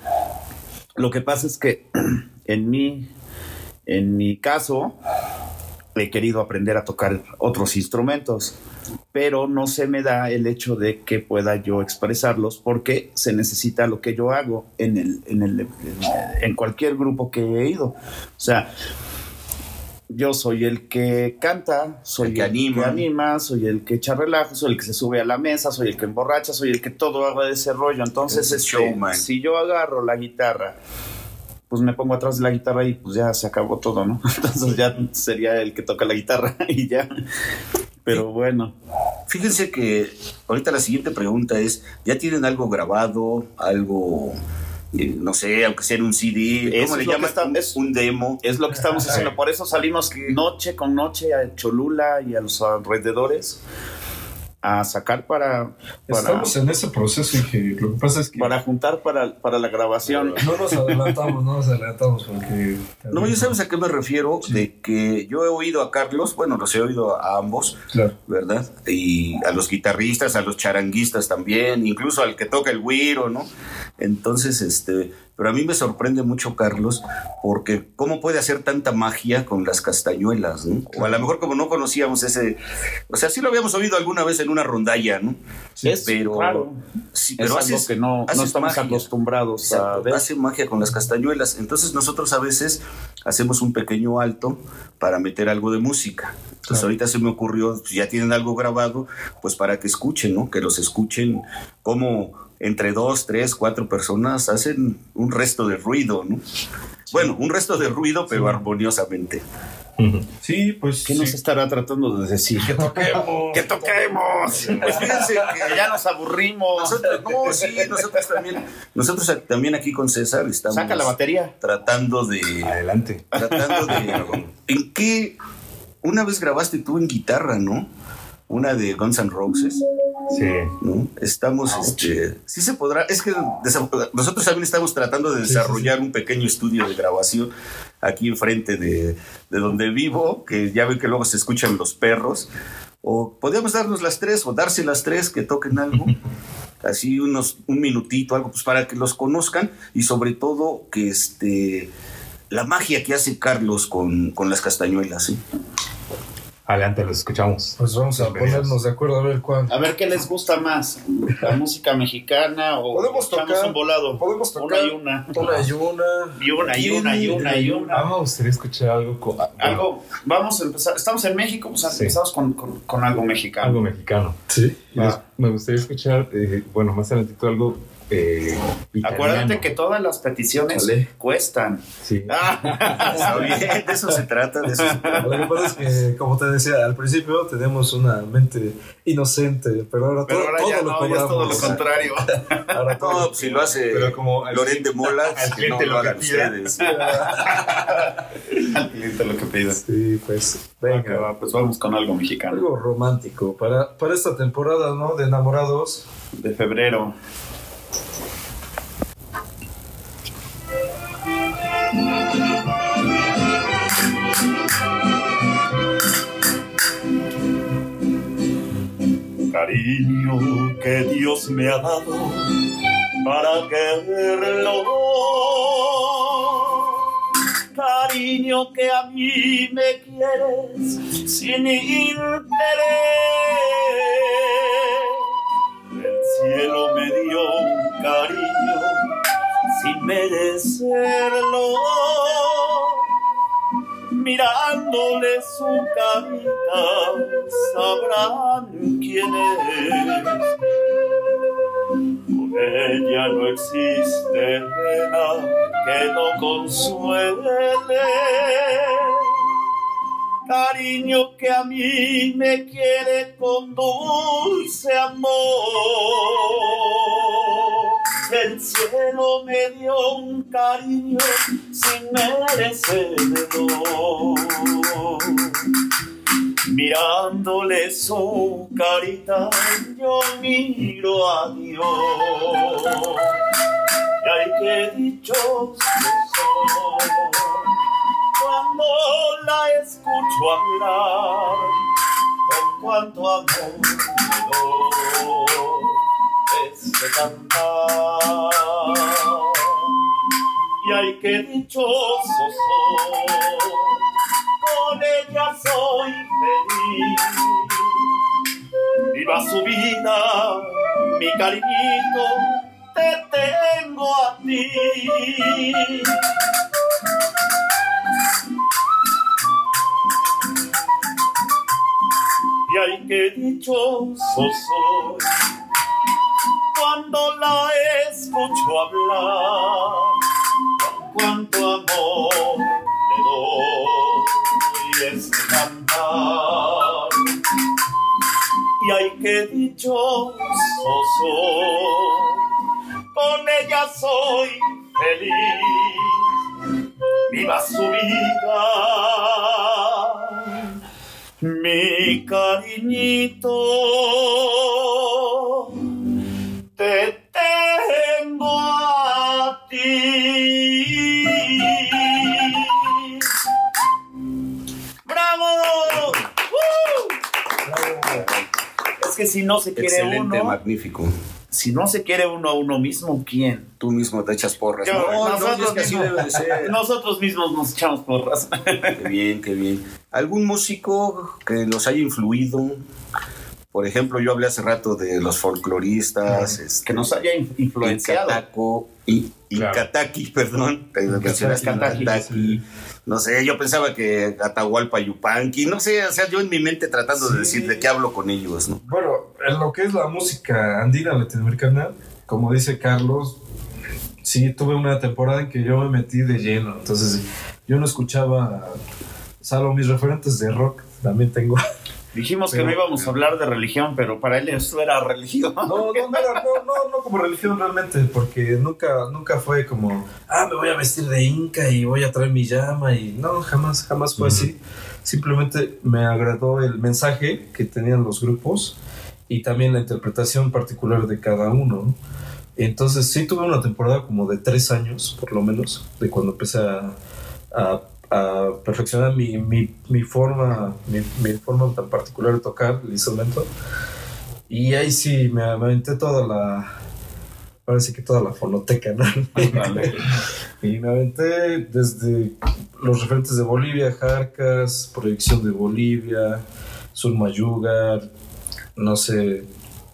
Lo que pasa es que en mi, en mi caso, he querido aprender a tocar otros instrumentos, pero no se me da el hecho de que pueda yo expresarlos porque se necesita lo que yo hago en, el, en, el, en cualquier grupo que he ido. O sea, yo soy el que canta, soy el que, anima. soy el que echa relajo, soy el que se sube a la mesa, soy el que emborracha, soy el que todo haga de ese rollo. Entonces, este, si yo agarro la guitarra pues me pongo atrás de la guitarra y pues ya se acabó todo, ¿no? Entonces ya sería el que toca la guitarra y ya. Pero bueno. Fíjense que ahorita la siguiente pregunta es, ¿ya tienen algo grabado, algo no sé, aunque sea en un CD, ¿cómo le llaman? Es un demo. Es lo que estamos haciendo. Por eso salimos noche con noche a Cholula y a los alrededores a sacar para, Estamos en ese proceso lo que pasa es que... Para juntar para, para la grabación. No nos adelantamos, no nos adelantamos porque... No, yo sabes a qué me refiero, de que yo he oído a Carlos, bueno, los he oído a ambos, ¿verdad? Y a los guitarristas, a los charanguistas también, incluso al que toca el güiro, ¿no? Entonces, este, pero a mí me sorprende mucho, Carlos, porque cómo puede hacer tanta magia con las castañuelas, ¿no? O a lo mejor como no conocíamos ese, o sea, sí lo habíamos oído alguna vez en una rondalla, ¿no? Sí, pero, claro. Sí, pero es algo que no, no estamos acostumbrados a ver. Hace magia con las castañuelas. Entonces nosotros a veces hacemos un pequeño alto para meter algo de música. Entonces ahorita se me ocurrió, ya tienen algo grabado, pues para que escuchen, ¿no? Que los escuchen cómo entre dos, tres, cuatro personas hacen un resto de ruido, ¿no? Bueno, un resto de ruido, pero armoniosamente. Sí, pues. ¿Qué nos estará tratando de decir? Que toquemos. ¡Que toquemos! Pues fíjense que ya nos aburrimos. Nosotros, no, sí, nosotros también. Nosotros también aquí con César estamos. Saca la batería. Tratando de. Adelante. Tratando de. ¿En qué? Una vez grabaste tú en guitarra, ¿no? Una de Guns N' Roses. Sí. ¿no? Estamos, este, sí se podrá, es que nosotros también estamos tratando de desarrollar un pequeño estudio de grabación aquí enfrente de, de donde vivo, que ya ven que luego se escuchan los perros, o podríamos darnos las tres o darse las tres que toquen algo. así unos un minutito algo pues para que los conozcan y sobre todo que este la magia que hace Carlos con, con las castañuelas ¿sí? Adelante, los escuchamos. Pues vamos a ponernos de acuerdo a ver cuál. A ver qué les gusta más, la música mexicana o podemos tocar un volado. Podemos tocar una y una. Una y una. Y una y una y una y una. Ah, me gustaría escuchar algo. Con, algo. Vamos a empezar. Estamos en México, pues empezamos con, con, con, algo mexicano. Algo mexicano. Sí. Me gustaría escuchar, eh, bueno, más adelantito algo eh, Acuérdate que todas las peticiones cuestan. Sí. Ah, de eso se trata. De eso Lo que pasa es que, como te decía, al principio tenemos una mente inocente, pero ahora, todo, ya lo es todo lo contrario. ahora todo, pues, si lo hace como Loren de Mola, al cliente lo, que pida. al cliente lo que pida. Sí, pues. Venga, pues vamos con algo mexicano. Algo romántico para, para esta temporada, ¿no? De enamorados. De febrero. Cariño que Dios me ha dado para quererlo. Cariño que a mí me quieres sin interés cielo me dio un cariño sin merecerlo. Mirándole su carita sabrán quién es. Con ella no existe pena que no consuele cariño que a mí me quiere con dulce amor. El cielo me dio un cariño sin merecerlo. Mirándole su carita, yo miro a Dios. Y ay, qué dichoso cuando la escucho hablar, con cuánto amor este cantar. Y ay, qué dichoso soy, con ella soy feliz. Viva su vida, mi cariñito, te tengo a ti. Y ay qué dichoso soy cuando la escucho hablar, cuánto amor le doy este cantar. Y ay qué dichoso soy, con ella soy feliz, viva su vida mi cariñito, te tengo a ti. ¡Bravo! ¡Uh! Es que si no se quiere Excelente, uno, magnífico. Si no se quiere uno a uno mismo, ¿quién? Tú mismo te echas porras. Yo, no, no, nosotros es que así mismos. debe de ser. Nosotros mismos nos echamos porras. Qué bien, qué bien. ¿Algún músico que los haya influido? Por ejemplo, yo hablé hace rato de los folcloristas, este, que nos haya in- influenciado. Incataco, y Claro. Incataki, perdón. Incataki. Incataki. No sé, yo pensaba que Atahualpa Yupanqui, no sé, o sea, yo en mi mente tratando de decir de qué hablo con ellos, ¿no? Bueno, en lo que es la música andina latinoamericana, como dice Carlos, sí tuve una temporada en que yo me metí de lleno. Entonces, yo no escuchaba, salvo mis referentes de rock, también tengo. Dijimos que no íbamos a hablar de religión, pero para él eso era religión. No, no, no, era- no, no, no como religión realmente, porque nunca, nunca fue como, ah, me voy a vestir de inca y voy a traer mi llama y no, jamás, jamás fue así. Simplemente me agradó el mensaje que tenían los grupos y también la interpretación particular de cada uno. ¿no? Entonces sí tuve una temporada como de tres años, por lo menos, de cuando empecé a, a- a perfeccionar mi, mi, mi forma, mi, mi forma tan particular de tocar el instrumento. Y ahí sí me, me aventé toda la. Sí que toda la fonoteca, ¿no? y me aventé desde los referentes de Bolivia, Jarcas, Proyección de Bolivia, Mayugar, no sé,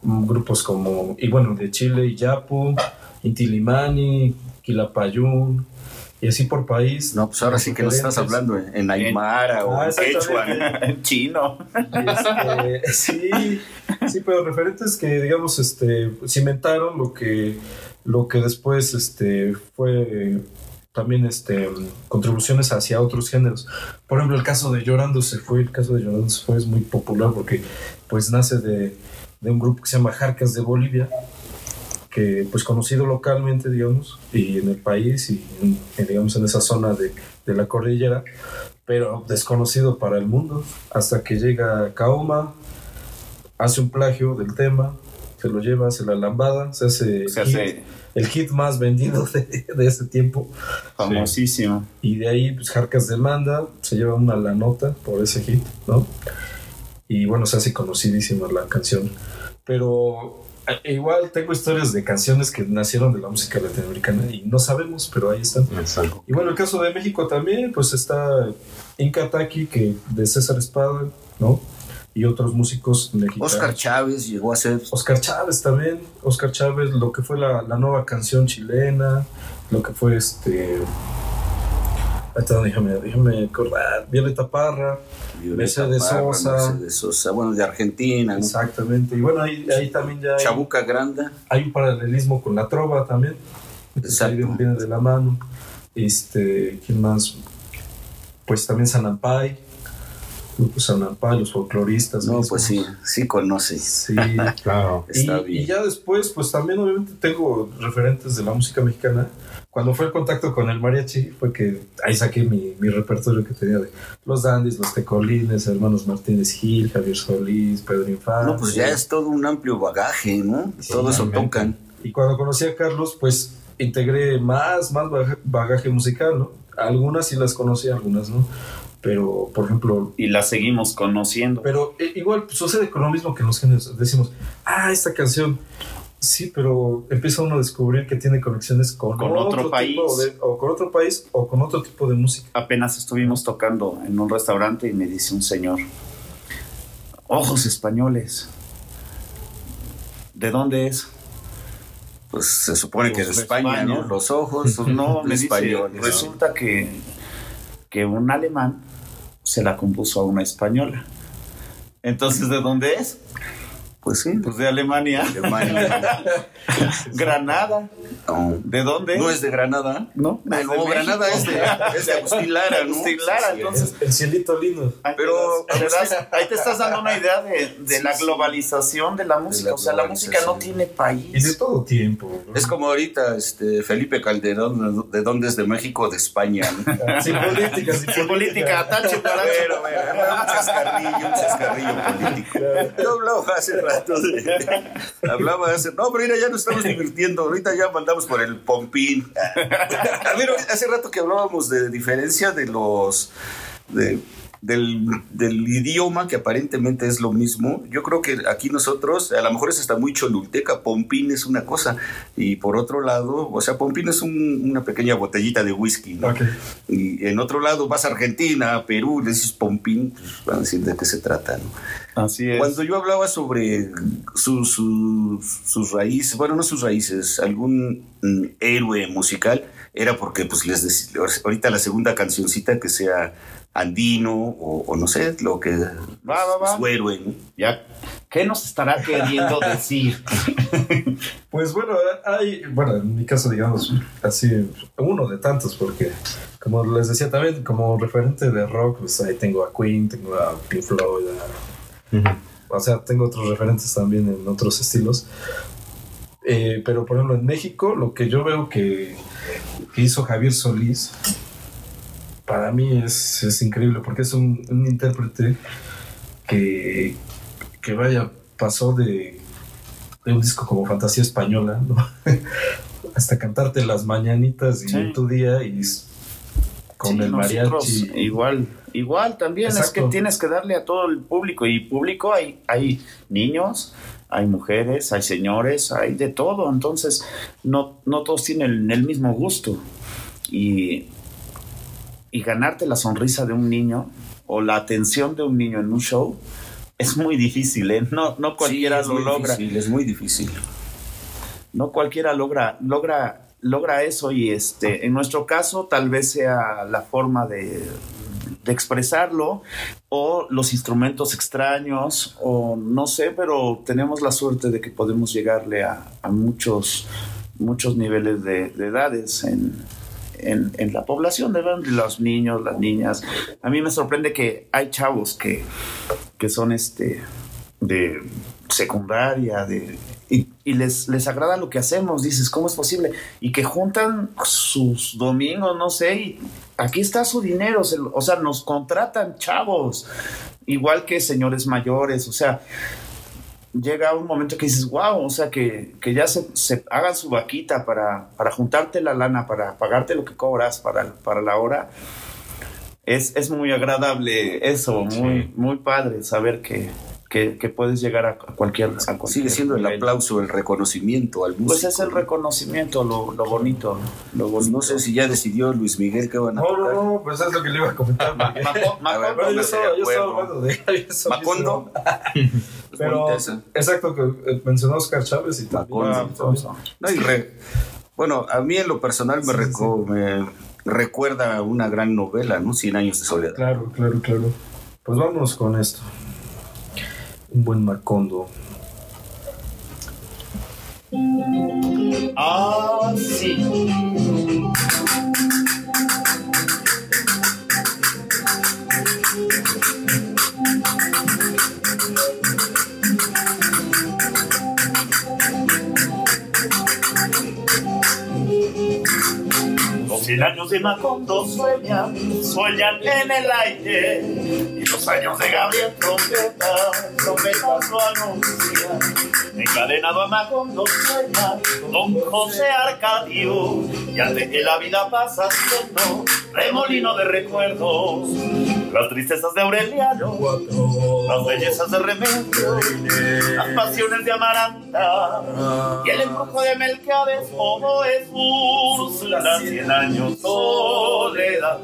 grupos como. Y bueno, de Chile, Yapu, Intilimani, Quilapayún, y así por país. No, pues ahora sí que nos estás hablando en, en Aymara o Ah, en Quechua. En chino. Este, sí, sí, pero referentes que, digamos, este, cimentaron lo que, lo que después este, fue también este, contribuciones hacia otros géneros. Por ejemplo, el caso de Llorando se fue, el caso de Llorando se fue es muy popular porque pues nace de, de un grupo que se llama Jarcas de Bolivia, que pues conocido localmente, digamos, y en el país y en, en, digamos en esa zona de, de la cordillera, pero desconocido para el mundo, hasta que llega Kaoma, hace un plagio del tema, se lo lleva, hace la lambada, se hace, Se hit, el hit más vendido de, de ese tiempo, famosísimo. y de ahí pues Jarcas demanda, se lleva una la nota por ese hit, ¿no? Y bueno, se hace conocidísima la canción, pero igual tengo historias de canciones que nacieron de la música latinoamericana y no sabemos, pero ahí están. Exacto. Y bueno, el caso de México también, pues está Inca Taki, que de César Espada, ¿no? y otros músicos mexicanos. Oscar Chávez llegó a ser. Oscar Chávez también. Oscar Chávez, lo que fue la, la nueva canción chilena, lo que fue este. Ahorita déjame, déjame acordar. Violeta Parra, Violeta Mercedes Parra, Sosa. Mercedes Sosa, bueno, de Argentina. ¿no? exactamente. Y bueno, ahí, ahí también ya hay, Chabuca Granda. hay un paralelismo con la trova también. Entonces, ahí Exacto. viene de la mano. Este, ¿quién más? Pues también Sanampay. Grupo Sanampay, los folcloristas. No, mismos. pues sí, sí conoce. Sí. Claro. Y, Está y bien. ya después, pues también obviamente tengo referentes de la música mexicana. Cuando fue el contacto con el mariachi, fue que ahí saqué mi, mi repertorio que tenía de los Dandys, los Tecolines, hermanos Martínez Gil, Javier Solís, Pedro Infante. No, pues ya es todo un amplio bagaje, ¿no? Sí, todo eso tocan. Y cuando conocí a Carlos, pues integré más, más baga- bagaje musical, ¿no? Algunas sí las conocí, algunas no. Pero, por ejemplo, Y la seguimos conociendo. Pero eh, igual pues, sucede con lo mismo que en los géneros. Decimos, ah, esta canción. Sí, pero empieza uno a descubrir que tiene conexiones con, Con otro tipo país. de- o con otro país o con otro tipo de música. Apenas estuvimos tocando en un restaurante y me dice un señor, ojos españoles. ¿De dónde es? Pues se supone que de de España, España. ¿no? Los ojos. Pues no, me dice, resulta que, que un alemán se la compuso a una española. Entonces, ¿de dónde es? Pues sí, Pues de Alemania. Alemania. Granada. No, ¿De dónde? no es de Granada. No, Ah, es no, de. Granada es de, es de Agustín Lara, ¿no? Agustín Lara, entonces- El cielito lindo. Ahí Pero- das- te das- ahí te estás dando una idea de, de Sí, la sí. globalización de la música. la o sea, la música no tiene Y de país. todo tiempo. ¿no? Es como ahorita este, Felipe Calderón, ¿de dónde es? De México, de España. ¿no? Sin política, sin, Sin política, tache para Bueno, bueno, un chascarrillo, un chascarrillo político. Yo hablaba hace rato de, hablaba hace, no, pero mira, ya nos estamos divirtiendo, ahorita ya mandamos por el pompín. A ver, hace rato que hablábamos de diferencia de los, de- del, del idioma, que aparentemente es lo mismo, yo creo que aquí nosotros, a lo mejor es hasta muy cholulteca, pompín es una cosa, y por otro lado, o sea, pompín es un- una pequeña botellita de whisky, ¿no? Y en otro lado vas a Argentina, a Perú, le dices pompín, pues van a decir de qué se trata, ¿no? Así es. Cuando yo hablaba sobre su- su- sus raíces, bueno, no sus raíces, algún mm, héroe musical, era porque pues les decía, ahorita la segunda cancioncita que sea andino o, o no sé, lo que Va, va, va. su héroe, ¿no? Ya, ¿Qué nos estará queriendo decir? Pues bueno, hay, bueno, en mi caso, digamos, así, uno de tantos, porque como les decía también, como referente de rock, pues ahí tengo a Queen, tengo a Pink Floyd, a- o sea, tengo otros referentes también en otros estilos. Eh, pero por ejemplo, en México, lo que yo veo que, que hizo Javier Solís, para mí es, es increíble, porque es un, un intérprete que, que vaya, pasó de, de un disco como Fantasía Española, ¿no? hasta cantarte las mañanitas y Sí. en tu día y con Sí, el mariachi. Igual, igual también es que tienes que darle a todo el público y público hay, hay niños, hay mujeres, hay señores, hay de todo, entonces no, no todos tienen el mismo gusto y, y ganarte la sonrisa de un niño o la atención de un niño en un show es muy difícil, ¿eh? no, no cualquiera Sí, lo logra. difícil, es muy difícil. no cualquiera logra, logra, logra eso y este, en nuestro caso tal vez sea la forma de, de expresarlo o los instrumentos extraños o no sé, pero tenemos la suerte de que podemos llegarle a, a muchos, muchos niveles de, de edades en, en, en la población, verdad, los niños, las niñas. A mí me sorprende que hay chavos que, que son este de secundaria, de y, les, les agrada lo que hacemos, dices, ¿cómo es posible? Y que juntan sus domingos, no sé, y aquí está su dinero, o sea, nos contratan chavos, igual que señores mayores, o sea, llega un momento que dices, wow, o sea, que, que ya se, se hagan su vaquita para, para juntarte la lana, para pagarte lo que cobras para, para la hora. Es, es muy agradable eso, muy, muy padre saber que que, que puedes llegar a cualquier, a cualquier Sigue siendo el nivel. aplauso, el reconocimiento al músico. Pues es el reconocimiento, lo, lo bonito, ¿no? Lo bonito. no sé si ya decidió Luis Miguel que van a No, tocar. no, no, pues es lo que le iba a comentar. Ma- ver, Bueno, yo estaba, yo estaba acuerdo. hablando de eso. Macondo. Pero, exacto, que eh, mencionó Oscar Chávez y también. Macondo. sí. No, y re- bueno, a mí en lo personal me, reco- me recuerda una gran novela, ¿no? Cien años de soledad. Claro, claro, claro. Pues vámonos con esto. Un buen Macondo. Ah, sí. Cien años de Macondo sueñan, sueñan en el aire. Y los años de Gabriel Trompeta, trompetas lo anuncian. Encadenado a Macondo sueña Don José Arcadio. Y ante que la vida pasa siendo remolino de recuerdos. Las tristezas de Aureliano, las bellezas de Remedio, las pasiones de Amaranta. Y el embrujo de Melquiades, como es Úrsula, cien años soledad.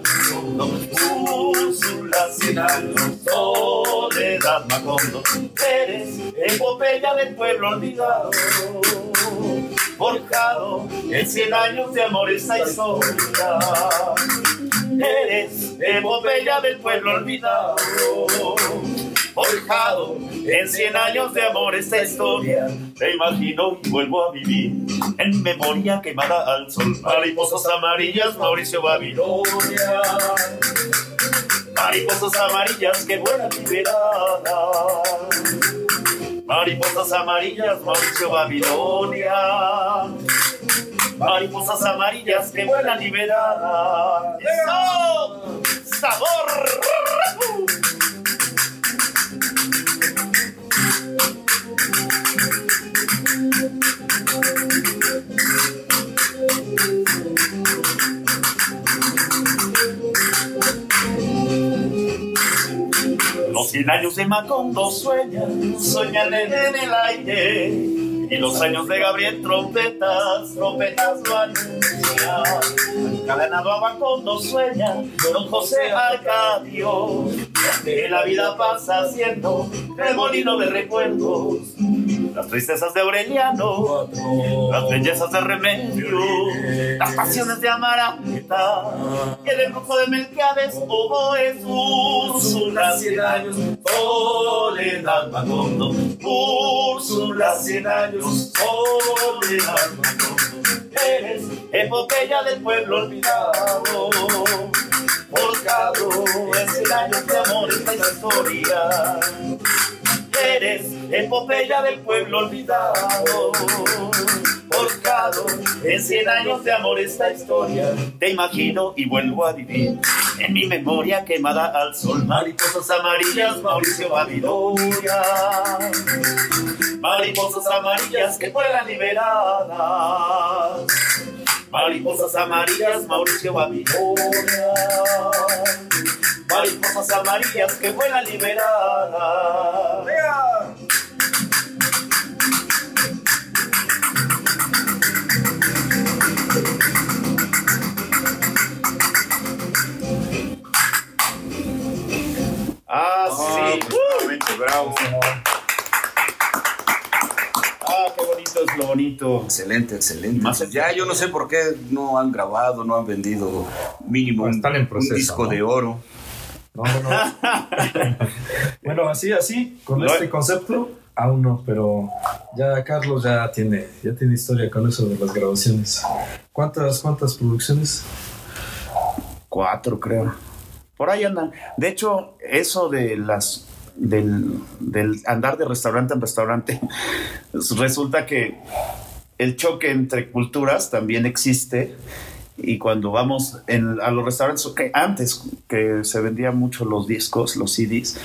Úrsula, cien años soledad, Macondo. Eres epopeya del pueblo olvidado. Forjado en cien años de amor esta historia. Epopeya del pueblo olvidado. Forjado en cien años de amor esta historia. Me imagino y vuelvo a vivir en memoria quemada al sol. Mariposas amarillas, Mauricio Babilonia. Mariposas amarillas que vuelan liberadas. Mariposas amarillas, Mauricio Babilonia. Mariposas amarillas que vuelan liberadas. ¡Eso! ¡Sabor! Los cien años de Macondo sueñan, sueñan en el aire. Y los años de Gabriel trompetas, trompetas lo anuncian. Encadenado a Macondo sueña, don José Arcadio. Que la vida pasa siendo remolino de recuerdos. Las tristezas de Aureliano, las bellezas de Remedio, las pasiones de Amaranta, y el embrujo de Melquiades, es Úrsula, cien años, soledad, Macondo, Úrsula, cien años, soledad, Macondo, eres epopeya del pueblo olvidado, volcado en cien años de amor esta historia. Eres epopeya del pueblo olvidado, en cien años de amor esta historia. Te imagino y vuelvo a vivir en mi memoria quemada al sol. Mariposas amarillas, Mauricio Babilonia. Mariposas amarillas que vuelan liberadas. Mariposas amarillas, Mauricio Babilonia. Mariposas amarillas que vuelan liberadas. Ah, sí. pues, bravo. Ah, qué bonito es lo bonito. Excelente, excelente. Más ya yo no sé por qué no han grabado, no han vendido mínimo un, Están en proceso, un disco ¿no? de oro. No, no, no. bueno, así, así, con No. este concepto, aún no, pero ya Carlos ya tiene, ya tiene historia con eso de las grabaciones. ¿Cuántas, cuántas producciones? Cuatro, creo. Por ahí andan. De hecho, eso de las del, andar de restaurante en restaurante, resulta que el choque entre culturas también existe. Y cuando vamos a los restaurantes, que antes que se vendían mucho los discos, los CDs,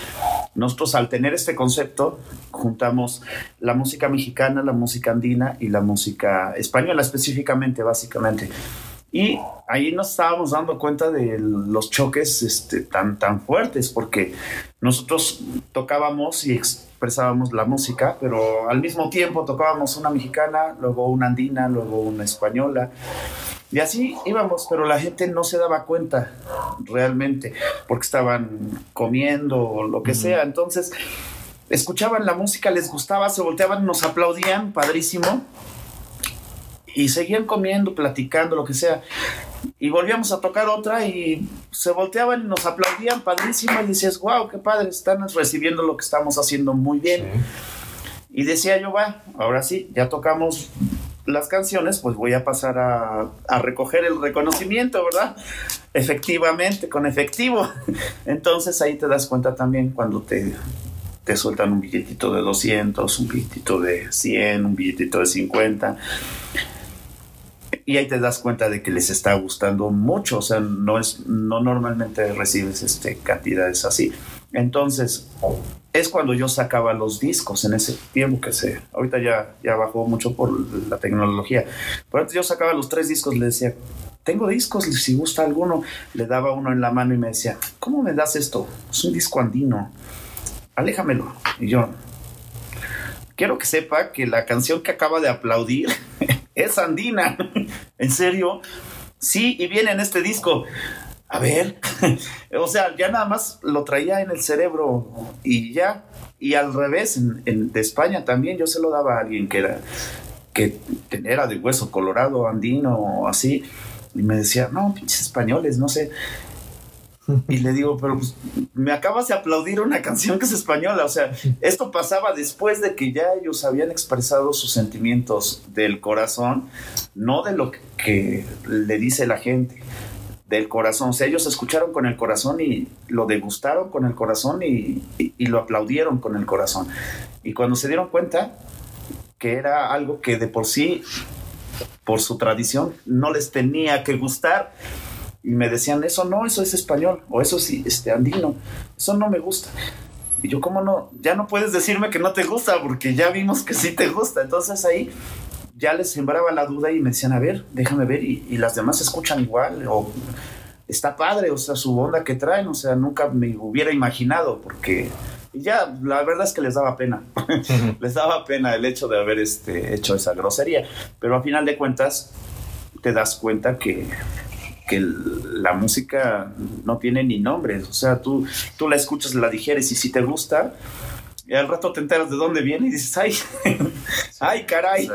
nosotros al tener este concepto juntamos la música mexicana, la música andina y la música española específicamente, básicamente. Y ahí nos estábamos dando cuenta de los choques este, tan, tan fuertes, porque nosotros tocábamos y expresábamos la música, pero al mismo tiempo tocábamos una mexicana, luego una andina, luego una española. Y así íbamos, pero la gente no se daba cuenta realmente, porque estaban comiendo o lo que sea. Entonces, escuchaban la música, les gustaba, se volteaban, nos aplaudían, padrísimo y seguían comiendo, platicando, lo que sea. Y volvíamos a tocar otra y se volteaban y nos aplaudían padrísimo y dices, wow, qué padre, están recibiendo lo que estamos haciendo muy bien. Y decía yo, va, ahora sí, ya tocamos las canciones, pues voy a pasar a, a recoger el reconocimiento, ¿verdad? Efectivamente, con efectivo. Entonces ahí te das cuenta también cuando te, te sueltan un billetito de 200, un billetito de 100, un billetito de 50 y ahí te das cuenta de que les está gustando mucho, o sea, no es no normalmente recibes este cantidades así. Entonces, es cuando yo sacaba los discos en ese tiempo que se ahorita ya ya bajó mucho por la tecnología. Pero antes yo sacaba los tres discos, le decía, "Tengo discos, si gusta alguno." Le daba uno en la mano y me decía, "¿Cómo me das esto? Es un disco andino. Aléjamelo." Y yo, quiero que sepa que la canción que acaba de aplaudir es andina. ¿En serio? Sí, y viene en este disco. A ver, o sea, ya nada más lo traía en el cerebro y ya. Y al revés, en, de España también yo se lo daba a alguien que era, que era de hueso colorado, andino o así. Y me decía, no, pinches españoles, no sé. Y le digo, pero pues, me acabas de aplaudir una canción que es española. O sea, esto pasaba después de que ya ellos habían expresado sus sentimientos del corazón, no de lo que le dice la gente, del corazón. O sea, ellos escucharon con el corazón y lo degustaron con el corazón y, y lo aplaudieron con el corazón. Y cuando se dieron cuenta que era algo que de por sí, por su tradición, no les tenía que gustar, y me decían, eso no, eso es español, o eso sí, este, andino, eso no me gusta. Y yo, ¿cómo no? Ya no puedes decirme que no te gusta, porque ya vimos que sí te gusta. Entonces ahí ya les sembraba la duda y me decían, a ver, déjame ver, y, y las demás escuchan igual, o está padre, o sea, su onda que traen, o sea, nunca me hubiera imaginado, porque ya la verdad es que les daba pena, les daba pena el hecho de haber este, hecho esa grosería, pero a final de cuentas te das cuenta que que la música no tiene ni nombres, o sea, tú, tú la escuchas, la digieres y si te gusta, y al rato te enteras de dónde viene y dices, ay, ay, caray.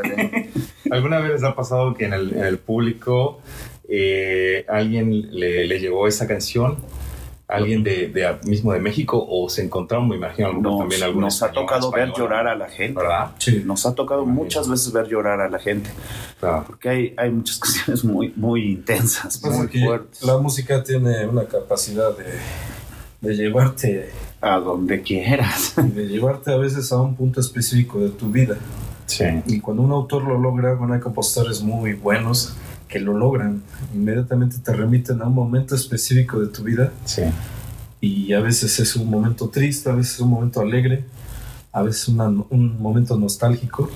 ¿Alguna vez les ha pasado que en el, público eh, alguien le, le, llevó esa canción alguien de, de, mismo de México o se encontraron, me imagino, nos, también algunos. Nos ha tocado ver llorar a la gente. ¿Verdad? Sí. Nos ha tocado muchas veces ver llorar a la gente. Claro. Porque hay, hay muchas canciones muy, muy intensas, muy fuertes. La música tiene una capacidad de, de llevarte a donde quieras. De llevarte a veces a un punto específico de tu vida. Sí. Y cuando un autor lo logra, bueno, hay compositores muy buenos que lo logran. Inmediatamente te remiten a un momento específico de tu vida. Sí. Y a veces es un momento triste, a veces es un momento alegre, a veces un momento nostálgico.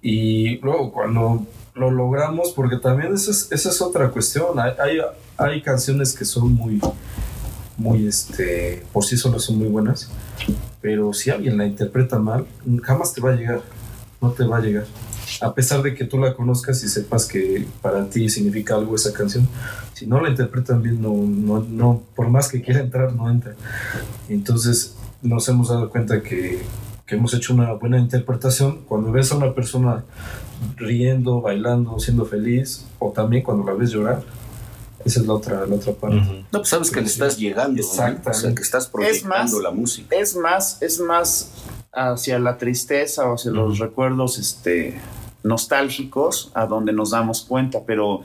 Y luego cuando lo logramos, porque también esa es, esa es otra cuestión, hay, hay, hay, canciones que son muy, muy, este, por sí solas son muy buenas, pero si alguien la interpreta mal, jamás te va a llegar, no te va a llegar a pesar de que tú la conozcas y sepas que para ti significa algo esa canción, si no la interpretan bien, no, no, no por más que quiera entrar, no entra. Entonces nos hemos dado cuenta que, que hemos hecho una buena interpretación. Cuando ves a una persona riendo, bailando, siendo feliz, o también cuando la ves llorar, esa es la otra, la otra parte. No, pues sabes que le estás llegando. Exacto. O sea, que estás proyectando la música. Es más, es más hacia la tristeza o hacia los recuerdos este, nostálgicos a donde nos damos cuenta, pero,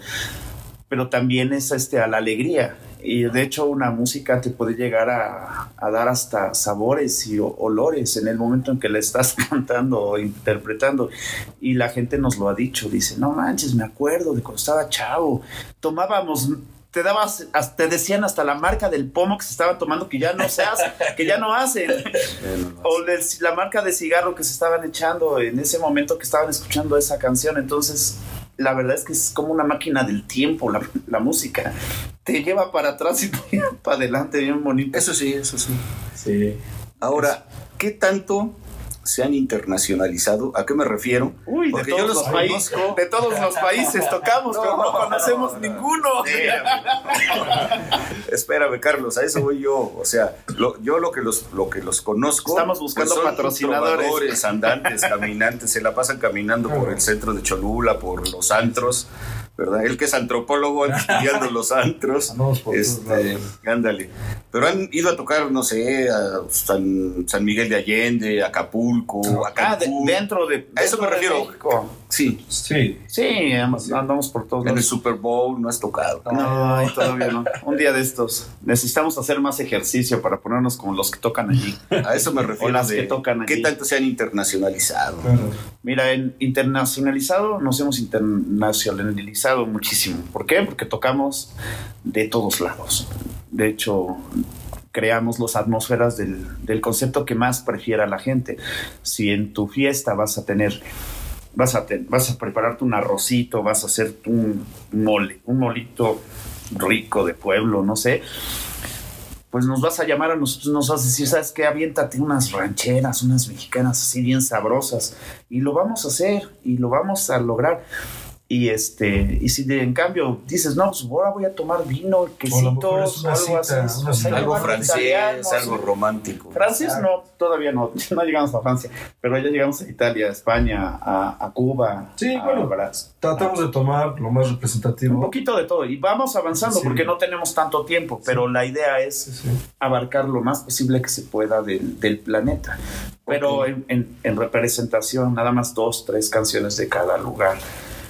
pero también es este, a la alegría. Y de hecho una música te puede llegar a, dar hasta sabores y olores en el momento en que la estás cantando o interpretando. Y la gente nos lo ha dicho, dice, no manches, me acuerdo de cuando estaba chavo, tomábamos te dabas, te decían hasta la marca del pomo que se estaban tomando que ya no se hace, que ya no hacen. o la marca de cigarro que se estaban echando en ese momento que estaban escuchando esa canción. Entonces, la verdad es que es como una máquina del tiempo la, la música. Te lleva para atrás y te lleva para adelante, bien bonito. Eso sí, eso sí. Sí. Ahora, ¿qué tanto se han internacionalizado? ¿A qué me refiero? Uy, de Porque todos, los países, conozco. de todos los países tocamos, pero no conocemos ninguno. Espérame, Carlos, a eso voy yo. O sea, lo- yo lo que los, lo que los conozco. pues Estamos buscando son patrocinadores. andantes, caminantes, se la pasan caminando por el centro de Cholula, por los antros, ¿verdad? Él que es antropólogo, estudiando los antros. Este, ándale. Pero han ido a tocar, no sé, a San, San Miguel de Allende, Acapulco, Ah, de- Cancún. dentro de. A eso me refiero. México. Sí, Sí. Sí, andamos, andamos por todos en el. Super Bowl no has tocado. No, todavía no. Un día de estos. Necesitamos hacer más ejercicio para ponernos como los que tocan allí. A eso me refiero. O las de que tocan ¿Qué allí. tanto se han internacionalizado? Claro. Mira, en internacionalizado nos hemos internacionalizado muchísimo. ¿Por qué? Porque tocamos de todos lados. De hecho, creamos las atmósferas del, del concepto que más prefiera la gente. Si en tu fiesta vas a tener, vas a, vas a prepararte un arrocito, vas a hacer un mole, un molito rico de pueblo, no sé, pues nos vas a llamar a nosotros, nos vas a decir, ¿sabes qué? Aviéntate unas rancheras, unas mexicanas así bien sabrosas. Y lo vamos a hacer y lo vamos a lograr. Y este, y si de, en cambio dices, no, pues ahora voy a tomar vino, quesitos, algo cita, así. una o sea, cita. Algo igual francés, italiano, algo romántico. Francés no, todavía no, no llegamos a Francia, pero ya llegamos a Italia, a España, a, a Cuba, Sí, a bueno. Tratamos de tomar lo más Un representativo. poquito de todo y vamos avanzando Sí. porque no tenemos tanto tiempo, pero la idea es Sí, sí. abarcar lo más posible que se pueda del, del planeta. Pero Ok. en, en- en representación, nada más dos, tres canciones de cada lugar.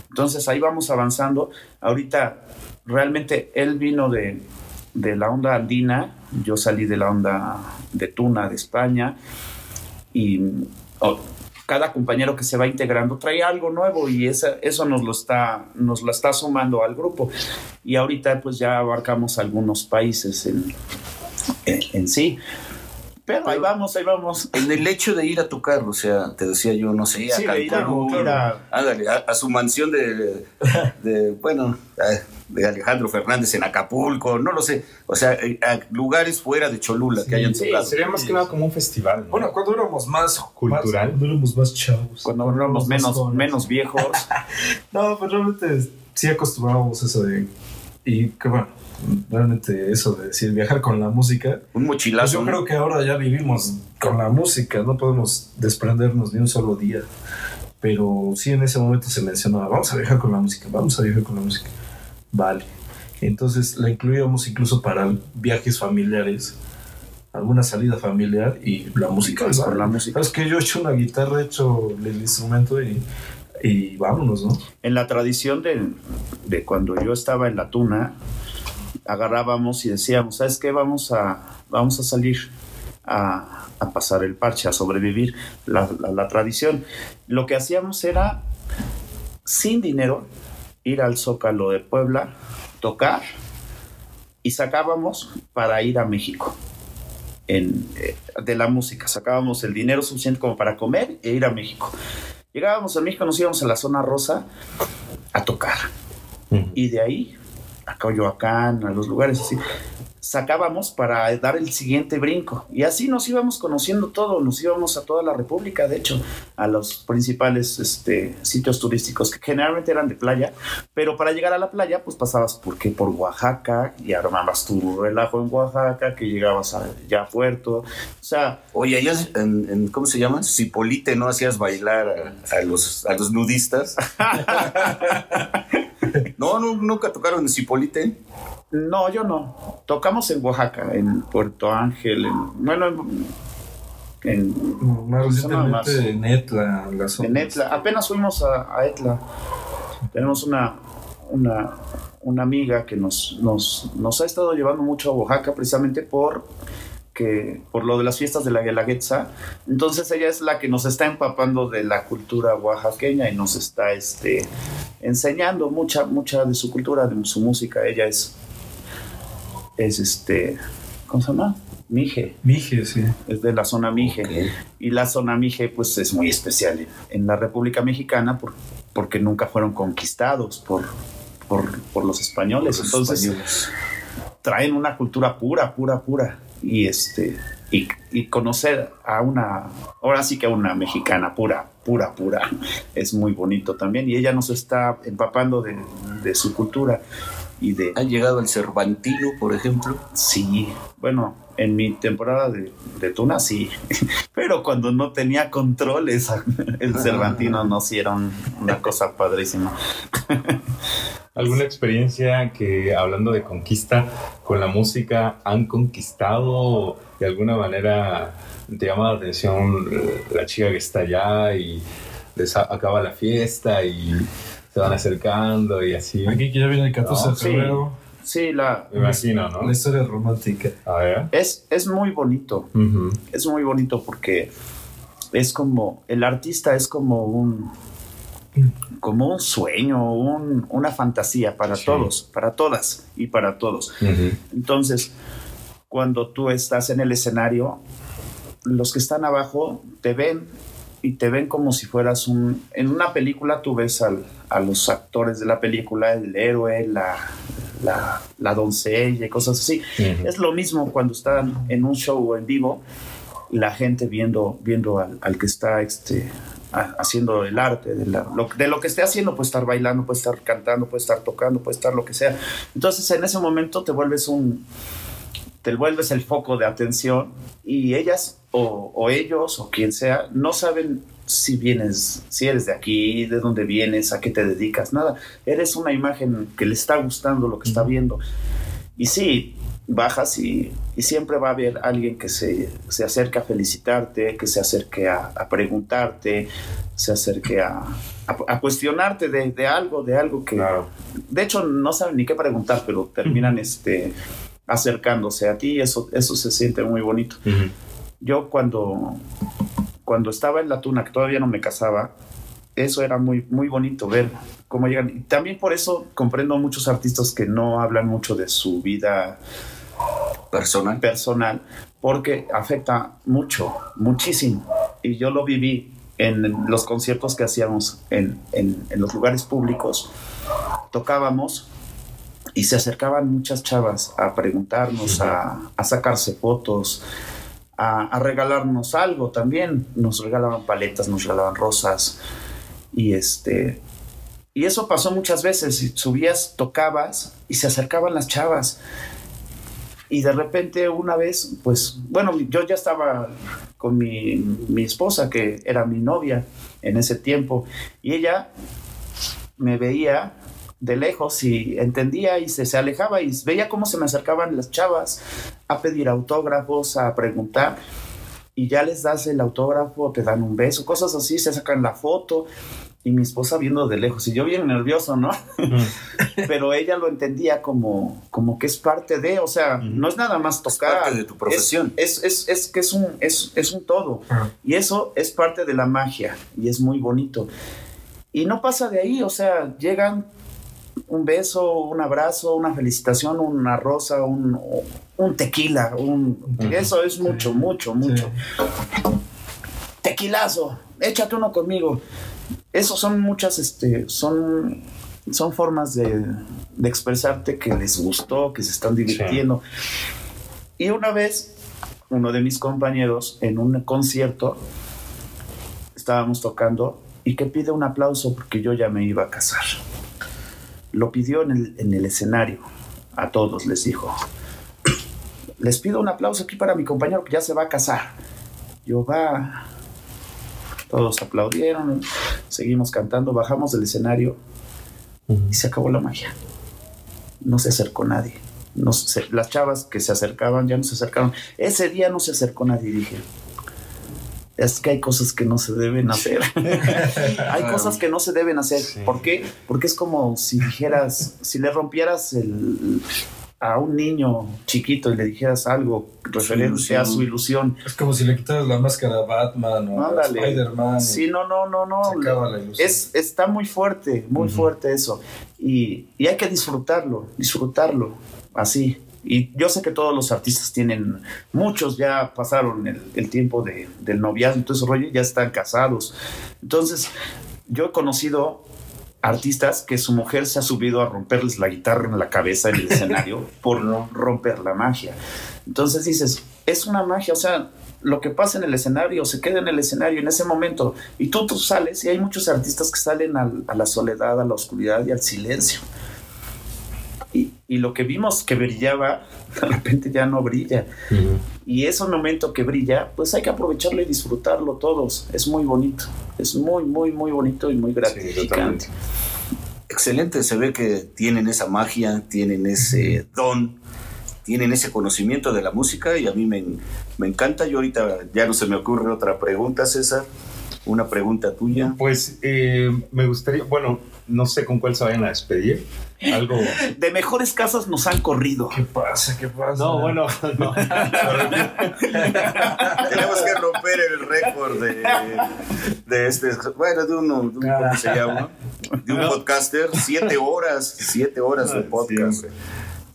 Entonces ahí vamos avanzando. Ahorita realmente él vino de, de la onda andina, yo salí de la onda de Tuna, de España, y oh, cada compañero que se va integrando trae algo nuevo y esa- eso nos lo, está, nos lo está sumando al grupo. Y ahorita pues ya abarcamos algunos países en, en, en sí. Pero ahí vamos, ahí vamos. En el hecho de ir a tocar, o sea, te decía yo, no sé, a Sí, a- Cancún, ir a- ándale, a, a su mansión de, de, bueno, de Alejandro Fernández en Acapulco, no lo sé, o sea, eh, a lugares fuera de Cholula que hayan Sí, tocado. sería más que nada como un festival. ¿no? Bueno, cuando éramos más Cultural. cuando éramos más chavos. Cuando éramos menos, jóvenes. menos viejos. No, pues realmente sí acostumbrábamos eso de. Y que bueno, realmente eso de decir viajar con la música. Un Pues mochilazo. yo ¿no? creo que ahora ya vivimos con la música, no podemos desprendernos ni un solo día. Pero sí en ese momento se mencionaba, vamos a viajar con la música, vamos a viajar con la música. Vale. Entonces la incluíamos incluso para viajes familiares, alguna salida familiar y la música. Pues, vale. con la música. Es que yo he hecho una guitarra, he hecho el instrumento y, y vámonos, ¿no? En la tradición de, de cuando yo estaba en la tuna, agarrábamos y decíamos, ¿sabes qué? Vamos a, vamos a salir a, a pasar el parche, a sobrevivir la, la- la tradición. Lo que hacíamos era, sin dinero, ir al Zócalo de Puebla, tocar y sacábamos para ir a México. En, eh, de la música, sacábamos el dinero suficiente como para comer e ir a México. Llegábamos a México, nos íbamos a la zona rosa a tocar. Y de ahí a Coyoacán, a los lugares así, sacábamos para dar el siguiente brinco. Y así nos íbamos conociendo todo, nos íbamos a toda la República, de hecho, a los principales este, sitios turísticos que generalmente eran de playa, pero para llegar a la playa, pues pasabas por, qué? por Oaxaca y armabas tu relajo en Oaxaca, que llegabas a ya a Puerto. O sea, Oye, allá en, en- ¿cómo se llama? Cipolite, ¿no hacías bailar a, a los, a los nudistas? no, no, nunca tocaron en Cipolite. No, yo no. Tocamos en Oaxaca, en Puerto Ángel, en, bueno, en, en, Más Zona más- recientemente en Etla, la zona. en Etla. Apenas fuimos a, a Etla. Tenemos una, una, una amiga que nos, nos, nos ha estado llevando mucho a Oaxaca precisamente por que por lo de las fiestas de la Guelaguetza. Entonces ella es la que nos está empapando de la cultura oaxaqueña y nos está este, enseñando mucha, mucha de su cultura, de su música. Ella es, es este, ¿cómo se llama? Mije, Mije, sí. es de la zona Mije. Y la zona Mije, pues es muy especial en, la República Mexicana por, porque nunca fueron conquistados por, por, por los españoles. Los Entonces españoles. traen una cultura pura, pura, pura. Y este y, y conocer a una, ahora sí que a una mexicana pura, pura, pura, es muy bonito también. Y ella nos está empapando de, de su cultura y de ¿Han llegado al Cervantino, por ejemplo? Sí, bueno, en mi temporada de, de tuna sí, pero cuando no tenía controles, el Cervantino nos hicieron una cosa padrísima. ¿Alguna experiencia que, hablando de conquista, con la música han conquistado de alguna manera? ¿Te llama la atención eh, la chica que está allá y les acaba la fiesta y se van acercando y así? Aquí que ya viene el 14 No, de sí. febrero, Sí, la, Me imagino, la ¿no? historia romántica. A ver. es, es muy bonito, es muy bonito porque es como, el artista es como un, como un sueño, un- una fantasía para Sí. todos, para todas y para todos. Entonces, cuando tú estás en el escenario, los que están abajo te ven y te ven como si fueras un... En una película tú ves al- a los actores de la película, el héroe, la, la, la doncella y cosas así. Es lo mismo cuando están en un show en vivo, la gente viendo, viendo al, al que está este, ha- haciendo el arte, de, la- lo, de lo que esté haciendo, puede estar bailando, puede estar cantando, puede estar tocando, puede estar lo que sea. Entonces en ese momento te vuelves un, te vuelves el foco de atención y ellas o, o ellos o quien sea no saben si vienes, si eres de aquí, de dónde vienes, a qué te dedicas, nada. Eres una imagen que le está gustando lo que está viendo. Y sí, bajas y, y siempre va a haber alguien que se, se acerque a felicitarte, que se acerque a, a preguntarte, se acerque a, a- a cuestionarte de, de algo, de algo que, Claro. de hecho no saben ni qué preguntar, pero terminan este, acercándose a ti y eso, eso se siente muy bonito. Yo cuando, cuando estaba en la tuna, que todavía no me casaba, eso era muy, muy bonito ver cómo llegan. Y también por eso comprendo muchos artistas que no hablan mucho de su vida Personal. personal, porque afecta mucho, muchísimo. Y yo lo viví en los conciertos que hacíamos en, en- en los lugares públicos. Tocábamos y se acercaban muchas chavas a preguntarnos, a, a sacarse fotos, a, regalarnos algo también. Nos regalaban paletas, nos regalaban rosas. Y este. Y eso pasó muchas veces. Subías, tocabas y se acercaban las chavas. Y de repente una vez, pues, bueno, yo ya estaba con mi, mi esposa, que era mi novia en ese tiempo, y ella me veía de lejos y entendía y se, se alejaba y veía cómo se me acercaban las chavas a pedir autógrafos, a preguntar, y ya les das el autógrafo, te dan un beso, cosas así, se sacan la foto, y mi esposa viendo de lejos, y yo bien nervioso, ¿no? pero ella lo entendía como, como que es parte de, o sea, no es nada más tocar. parte de tu profesión. Es, es, es, es que es un, es, es un todo. Ah. Y eso es parte de la magia y es muy bonito. Y no pasa de ahí, o sea, llegan un beso, un abrazo, una felicitación, una rosa, un, un tequila, un, eso es mucho, mucho, mucho. Tequilazo, échate uno conmigo. Eso son muchas, este, son, son formas de, de expresarte que les gustó, que se están divirtiendo. Y una vez, uno de mis compañeros en un concierto, estábamos tocando y que pide un aplauso porque yo ya me iba a casar. Lo pidió en el, en el escenario, a todos les dijo. Les pido un aplauso aquí para mi compañero que ya se va a casar. Yo va. Todos aplaudieron, seguimos cantando, bajamos del escenario y se acabó la magia. No se acercó nadie. No se- las chavas que se acercaban ya no se acercaron. Ese día no se acercó nadie, dije. Es que hay cosas que no se deben hacer. hay cosas que no se deben hacer. Sí. ¿Por qué? Porque es como si dijeras, si le rompieras el, a un niño chiquito y le dijeras algo referente a su ilusión. Es como si le quitaras la máscara a Batman o a. Spider-Man. Sí, no, no, no, no. Se acaba la ilusión. Es, está muy fuerte, muy fuerte eso. Y, y hay que disfrutarlo, disfrutarlo así. Y yo sé que todos los artistas tienen, muchos ya pasaron el, el tiempo de, del noviazgo y todo ese rollo, ya están casados. Entonces, yo he conocido artistas que su mujer se ha subido a romperles la guitarra en la cabeza en el escenario por no romper la magia. Entonces dices, es una magia, o sea, lo que pasa en el escenario se queda en el escenario en ese momento y tú, tú sales y hay muchos artistas que salen al- a la soledad, a la oscuridad y al silencio. Y, y lo que vimos que brillaba, de repente ya no brilla. Y ese momento que brilla, pues hay que aprovecharlo y disfrutarlo todos. Es muy bonito. Es muy, muy, muy bonito y muy gratificante. Excelente, se ve que tienen esa magia, tienen ese don, tienen ese conocimiento de la música y a mí me, me encanta. Yo ahorita ya no se me ocurre otra pregunta, César. Una pregunta tuya. Pues eh, me gustaría, bueno, no sé con cuál se vayan a despedir. Algo. De mejores casas nos han corrido. ¿Qué pasa? ¿Qué pasa? No, bueno, no. Tenemos que romper el récord de, de este, bueno, de uno, de un, ¿cómo se llama? De un podcaster, siete horas, siete horas de podcast.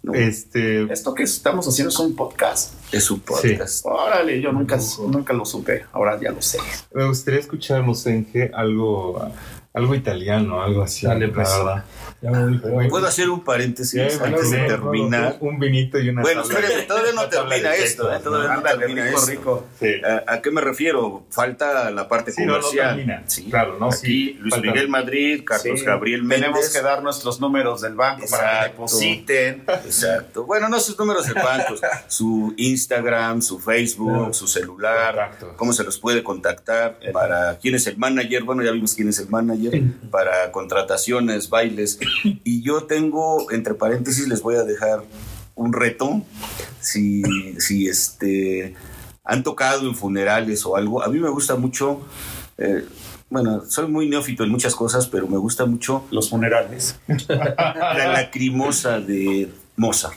No, Este, Esto que estamos haciendo es un podcast. es un podcast. Órale, yo nunca, nunca lo supe. Ahora ya lo sé. me gustaría escuchar, qué, algo, algo italiano, algo así. Dale, la pues. verdad. Ya me dijo. Bueno, ¿Puedo hacer un paréntesis Ya antes de terminar? Un vinito y una Bueno, de- todavía no termina esto, ¿eh? Todavía no termina rico, esto. rico. Sí. ¿A, a qué me refiero? Falta la parte Sí, no, no comercial. termina. Sí. Claro, no, Aquí sí, Luis falta- Miguel Madrid, Carlos Sí, Gabriel Méndez. Tenemos que dar nuestros números del banco para que Exacto. depositen. Exacto. Bueno, no sus números de bancos, su Instagram, su Facebook, su celular, Contactos. cómo se los puede contactar, para quién es el manager, bueno, ya vimos quién es el manager, para contrataciones, bailes. Y yo tengo, entre paréntesis, les voy a dejar un reto, si, si este, han tocado en funerales o algo. A mí me gusta mucho, eh, bueno, soy muy neófito en muchas cosas, pero me gusta mucho Los funerales. la lacrimosa de Mozart.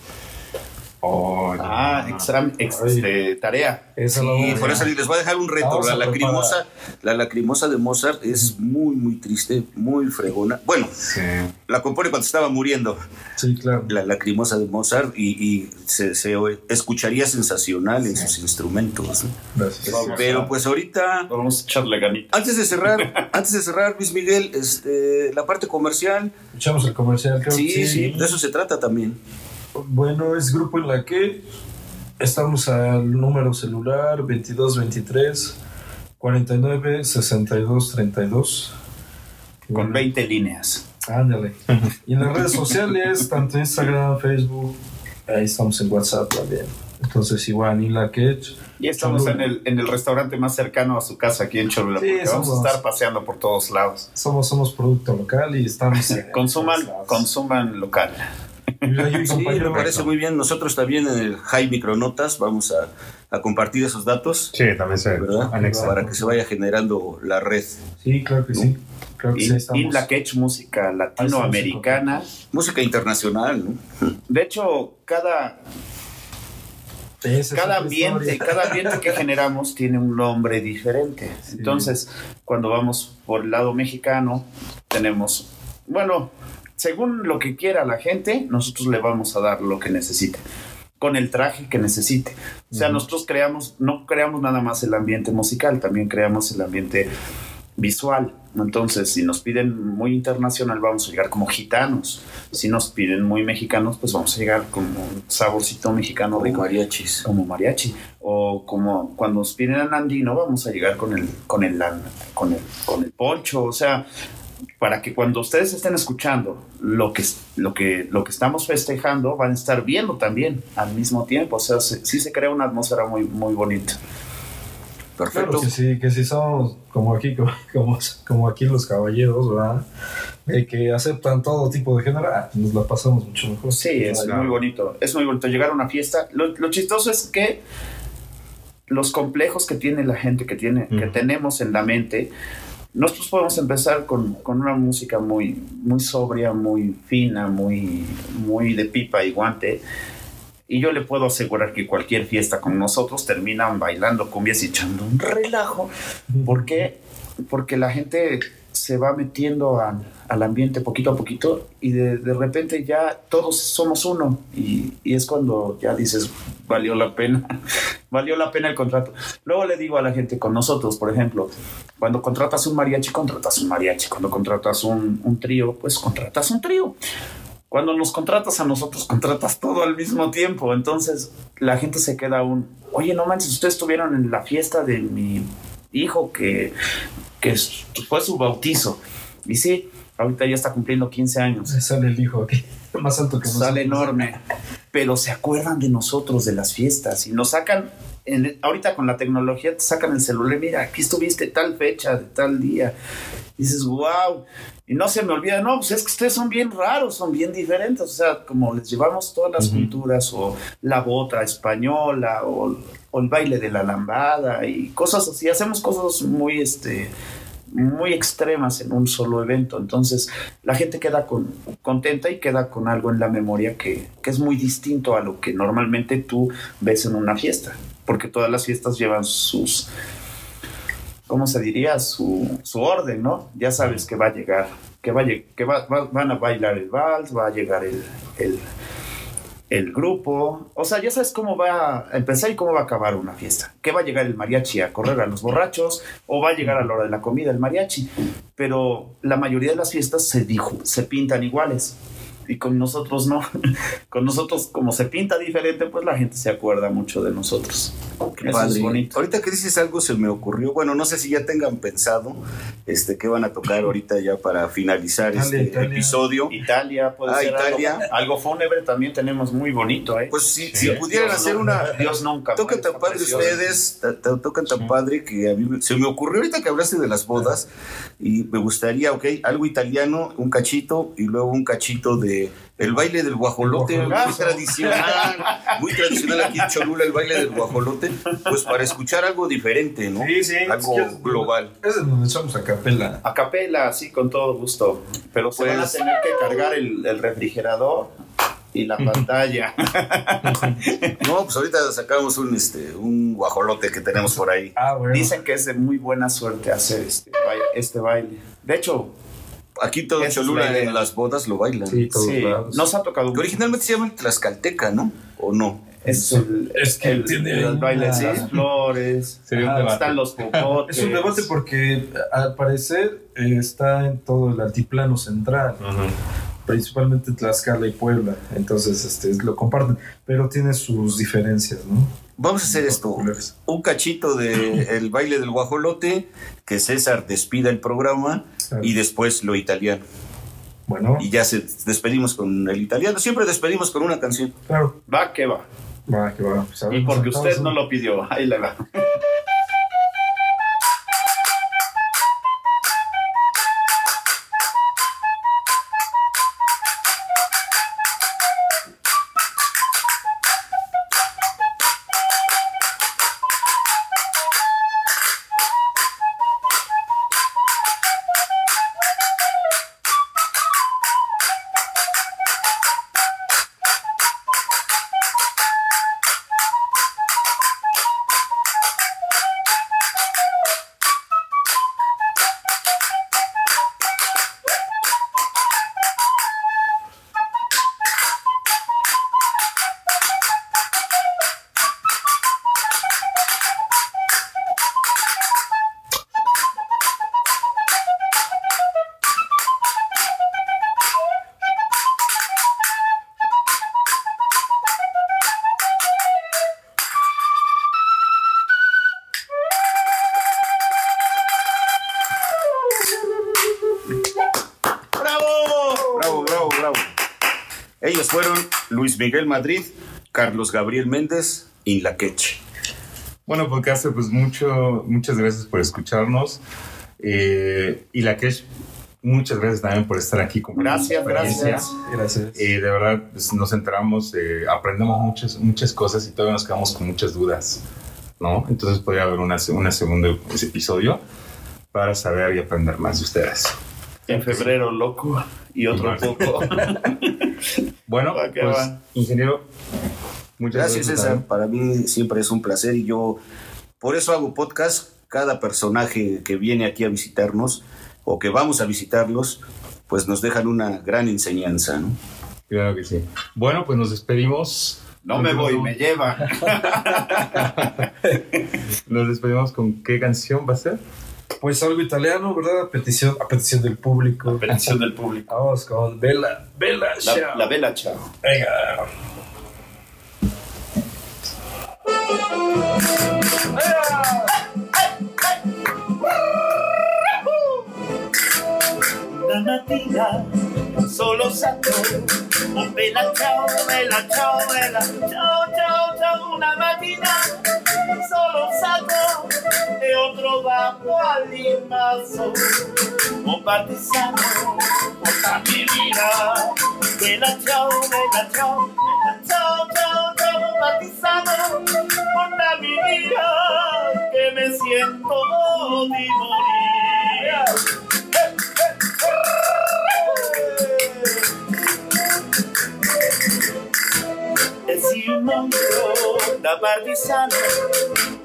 Oh, Ah, examen, ex- este, tarea. La Sí, por eso les voy a dejar un reto. Vamos La lacrimosa, la lacrimosa de Mozart es muy, muy triste, muy fregona. Bueno, sí. la compone cuando estaba muriendo, Sí, claro. la lacrimosa de Mozart, y, y se, se escucharía sensacional en sus instrumentos. ¿no? Gracias. Pero pues ahorita, Vamos a echarle ganita. antes de cerrar, antes de cerrar, Luis Miguel, este, la parte comercial, Escuchamos el comercial, creo sí, que sí, de eso se trata también. Bueno, es grupo en la que estamos al número celular 2223 49 62 32. Con 20 líneas. Ándale. Y en las redes sociales, tanto Instagram, Facebook, ahí estamos en WhatsApp también. Entonces, igual, ni la que Y estamos en el, en el restaurante más cercano a su casa aquí en Cholula. Sí, porque vamos somos- a estar paseando por todos lados. Somos, somos producto local y estamos. en Consuman, consuman local. Yo- Sí, me parece muy bien. Nosotros también en el High Micronotas vamos a, a compartir esos datos, Sí, también se ¿verdad? anexa. Para que se vaya generando la red. Sí, claro que sí. Claro que sí, Y, la Quech música latinoamericana. Música internacional, ¿no? De hecho, cada, cada ambiente, historia. cada ambiente que generamos tiene un nombre diferente. Entonces, cuando vamos por el lado mexicano, tenemos, bueno, según lo que quiera la gente, nosotros le vamos a dar lo que necesite, con el traje que necesite. O sea, nosotros creamos, no creamos nada más el ambiente musical, también creamos el ambiente visual. Entonces, si nos piden muy internacional, vamos a llegar como gitanos. Si nos piden muy mexicanos, pues vamos a llegar como un saborcito mexicano Como rico mariachis. como mariachi o como cuando nos piden andino vamos a llegar con el con el con el con el poncho o sea para que cuando ustedes estén escuchando lo que lo que lo que estamos festejando van a estar viendo también al mismo tiempo o sea se- sí se crea una atmósfera muy muy bonita Perfecto. Claro que sí, que si somos como aquí, como, como, aquí los caballeros, ¿verdad? De que aceptan todo tipo de género, ah, nos la pasamos mucho mejor. sí es Claro. muy bonito es muy bonito llegar a una fiesta lo, lo chistoso es que los complejos que tiene la gente que tiene que tenemos en la mente nosotros podemos empezar con, con una música muy, muy sobria, muy fina, muy, muy de pipa y guante. Y yo le puedo asegurar que cualquier fiesta con nosotros terminan bailando cumbias y echando un relajo. ¿Por qué? Porque la gente se va metiendo al, al ambiente poquito a poquito y de, de repente ya todos somos uno. Y, y es cuando ya dices, valió la pena, valió la pena el contrato. Luego le digo a la gente, con nosotros, por ejemplo, cuando contratas un mariachi, contratas un mariachi. Cuando contratas un, un trío, pues contratas un trío. Cuando nos contratas a nosotros, contratas todo al mismo tiempo. Entonces la gente se queda un, oye, no manches, ustedes estuvieron en la fiesta de mi hijo que, que fue su bautizo. Y sí, ahorita ya está cumpliendo 15 años. Sale el hijo aquí, más alto que nosotros. Sale enorme. Pero se acuerdan de nosotros, de las fiestas, y nos sacan, en- ahorita con la tecnología te sacan el celular, mira, aquí estuviste tal fecha, de tal día. Y dices, wow. Y no se me olvida, no, pues es que ustedes son bien raros, son bien diferentes. O sea, como les llevamos todas las culturas, o la bota española, o, o el baile de la lambada, y cosas así. Hacemos cosas muy, este, muy extremas en un solo evento. Entonces, la gente queda con, contenta y queda con algo en la memoria que, que es muy distinto a lo que normalmente tú ves en una fiesta. Porque todas las fiestas llevan sus, ¿cómo se diría? Su, su orden, ¿no? Ya sabes que va a llegar, que, va a que va- va- van a bailar el vals, va a llegar el, el, el grupo. O sea, ya sabes cómo va a empezar y cómo va a acabar una fiesta. Que va a llegar el mariachi a correr a los borrachos o va a llegar a la hora de la comida el mariachi. Pero la mayoría de las fiestas se, dijo, se pintan iguales. Y con nosotros no. con nosotros, como se pinta diferente, pues la gente se acuerda mucho de nosotros. Qué Eso padre. es bonito. Ahorita que dices algo se me ocurrió. Bueno, no sé si ya tengan pensado este qué van a tocar ahorita ya para finalizar Italia, este Italia. episodio. Italia, puede Ah, ser Italia. Algo, algo fúnebre también tenemos muy bonito, ¿eh? Pues si, Sí. si pudieran Dios hacer no- una Dios nunca. Tocan tan padre precioso. ustedes, tocan tan padre que a mí me- se me ocurrió ahorita que hablaste de las bodas y me gustaría, ok, algo italiano, un cachito y luego un cachito de el baile del guajolote, muy tradicional, muy tradicional aquí en Cholula el baile del guajolote, pues para escuchar algo diferente, ¿no? Sí, sí. Algo Es global. Es de donde echamos a capela. A capela, sí, con todo gusto. Pero se van a Pues- tener que cargar el, el refrigerador y la pantalla. No, pues ahorita sacamos un este un guajolote que tenemos por ahí. Ah, bueno. Dicen que es de muy buena suerte hacer este baile. Este baile. De hecho, Aquí todo en Cholula en las bodas lo bailan. Sí, todos sí, lados. nos ha tocado Que originalmente se llama el Tlaxcalteca, ¿no? ¿O no? Es, el, Es que el, tiene el baile de las flores. Sería un. Están los popotes. Es un debate porque al parecer eh, está en todo el altiplano central, principalmente Tlaxcala y Puebla, entonces este, lo comparten, pero tiene sus diferencias, ¿no? Vamos a hacer esto. Un cachito del baile del guajolote, que César despida el programa Y después lo italiano. Bueno, Y ya se despedimos con el italiano. Siempre despedimos con una canción. claro, Va que va. va, que va. pues, Y porque usted no lo pidió. Ahí le va. Miguel Madrid, Carlos Gabriel Méndez y La Queche. Bueno, podcast, pues mucho, muchas gracias por escucharnos. Eh, y la que muchas gracias también por estar aquí con Gracias, gracias. Gracias. Y de verdad pues, nos enteramos, eh, aprendemos muchas, muchas cosas y todavía nos quedamos con muchas dudas, ¿no? Entonces podría haber una, una segundo episodio para saber y aprender más de ustedes. En febrero, loco. Y otro poco. Bueno, Va pues, va. ingeniero, muchas Gracias, gracias. César. Para mí siempre es un placer y yo por eso hago podcast. Cada personaje que viene aquí a visitarnos o que vamos a visitarlos, pues nos dejan una gran enseñanza, ¿no? Claro que sí. Bueno, pues nos despedimos. No me voy, me lleva. Nos despedimos con qué canción va a ser. Pues algo italiano, ¿verdad? A petición, a petición del público. Petición del público. Vamos con Bella, Bella, La, Ciao. la vela, chao. Venga. Una mattina solo saco un bella ciao, bella ciao, bella ciao, ciao, ciao. Una mattina solo saco e ho trovato all'invaso un partigiano portami via. Bella ciao, bella ciao, bella ciao, ciao, ciao, partigiano portami via che me siento morire. Un mondo da partigiano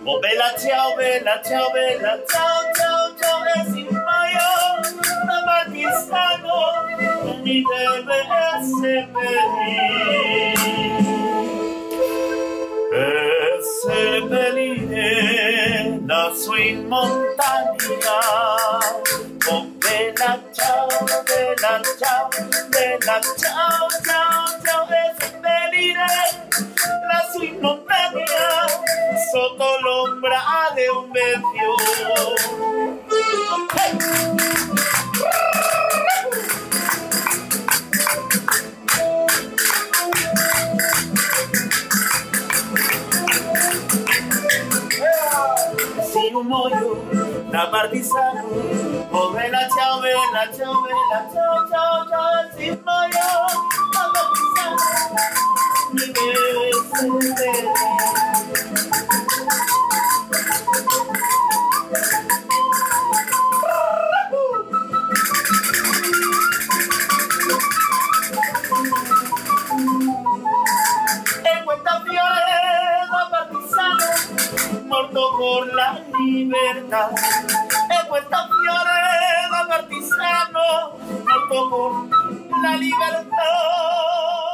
Oh bella ciao, bella ciao, bella ciao, ciao, ciao E si muoio da partigiano Mi deve seppellire E seppellire lassù in montagna Oh bella ciao, bella ciao, bella ciao, ciao, ciao E seppellire lassù in montagna Sotto l'ombra di un fiore Si un da partigiano Oh bella ciao, bella ciao, bella ciao, ciao, ciao Si muoio da partigiano Mi deve seppellire morto por la libertà e questa fiore da partigiano morto por la libertà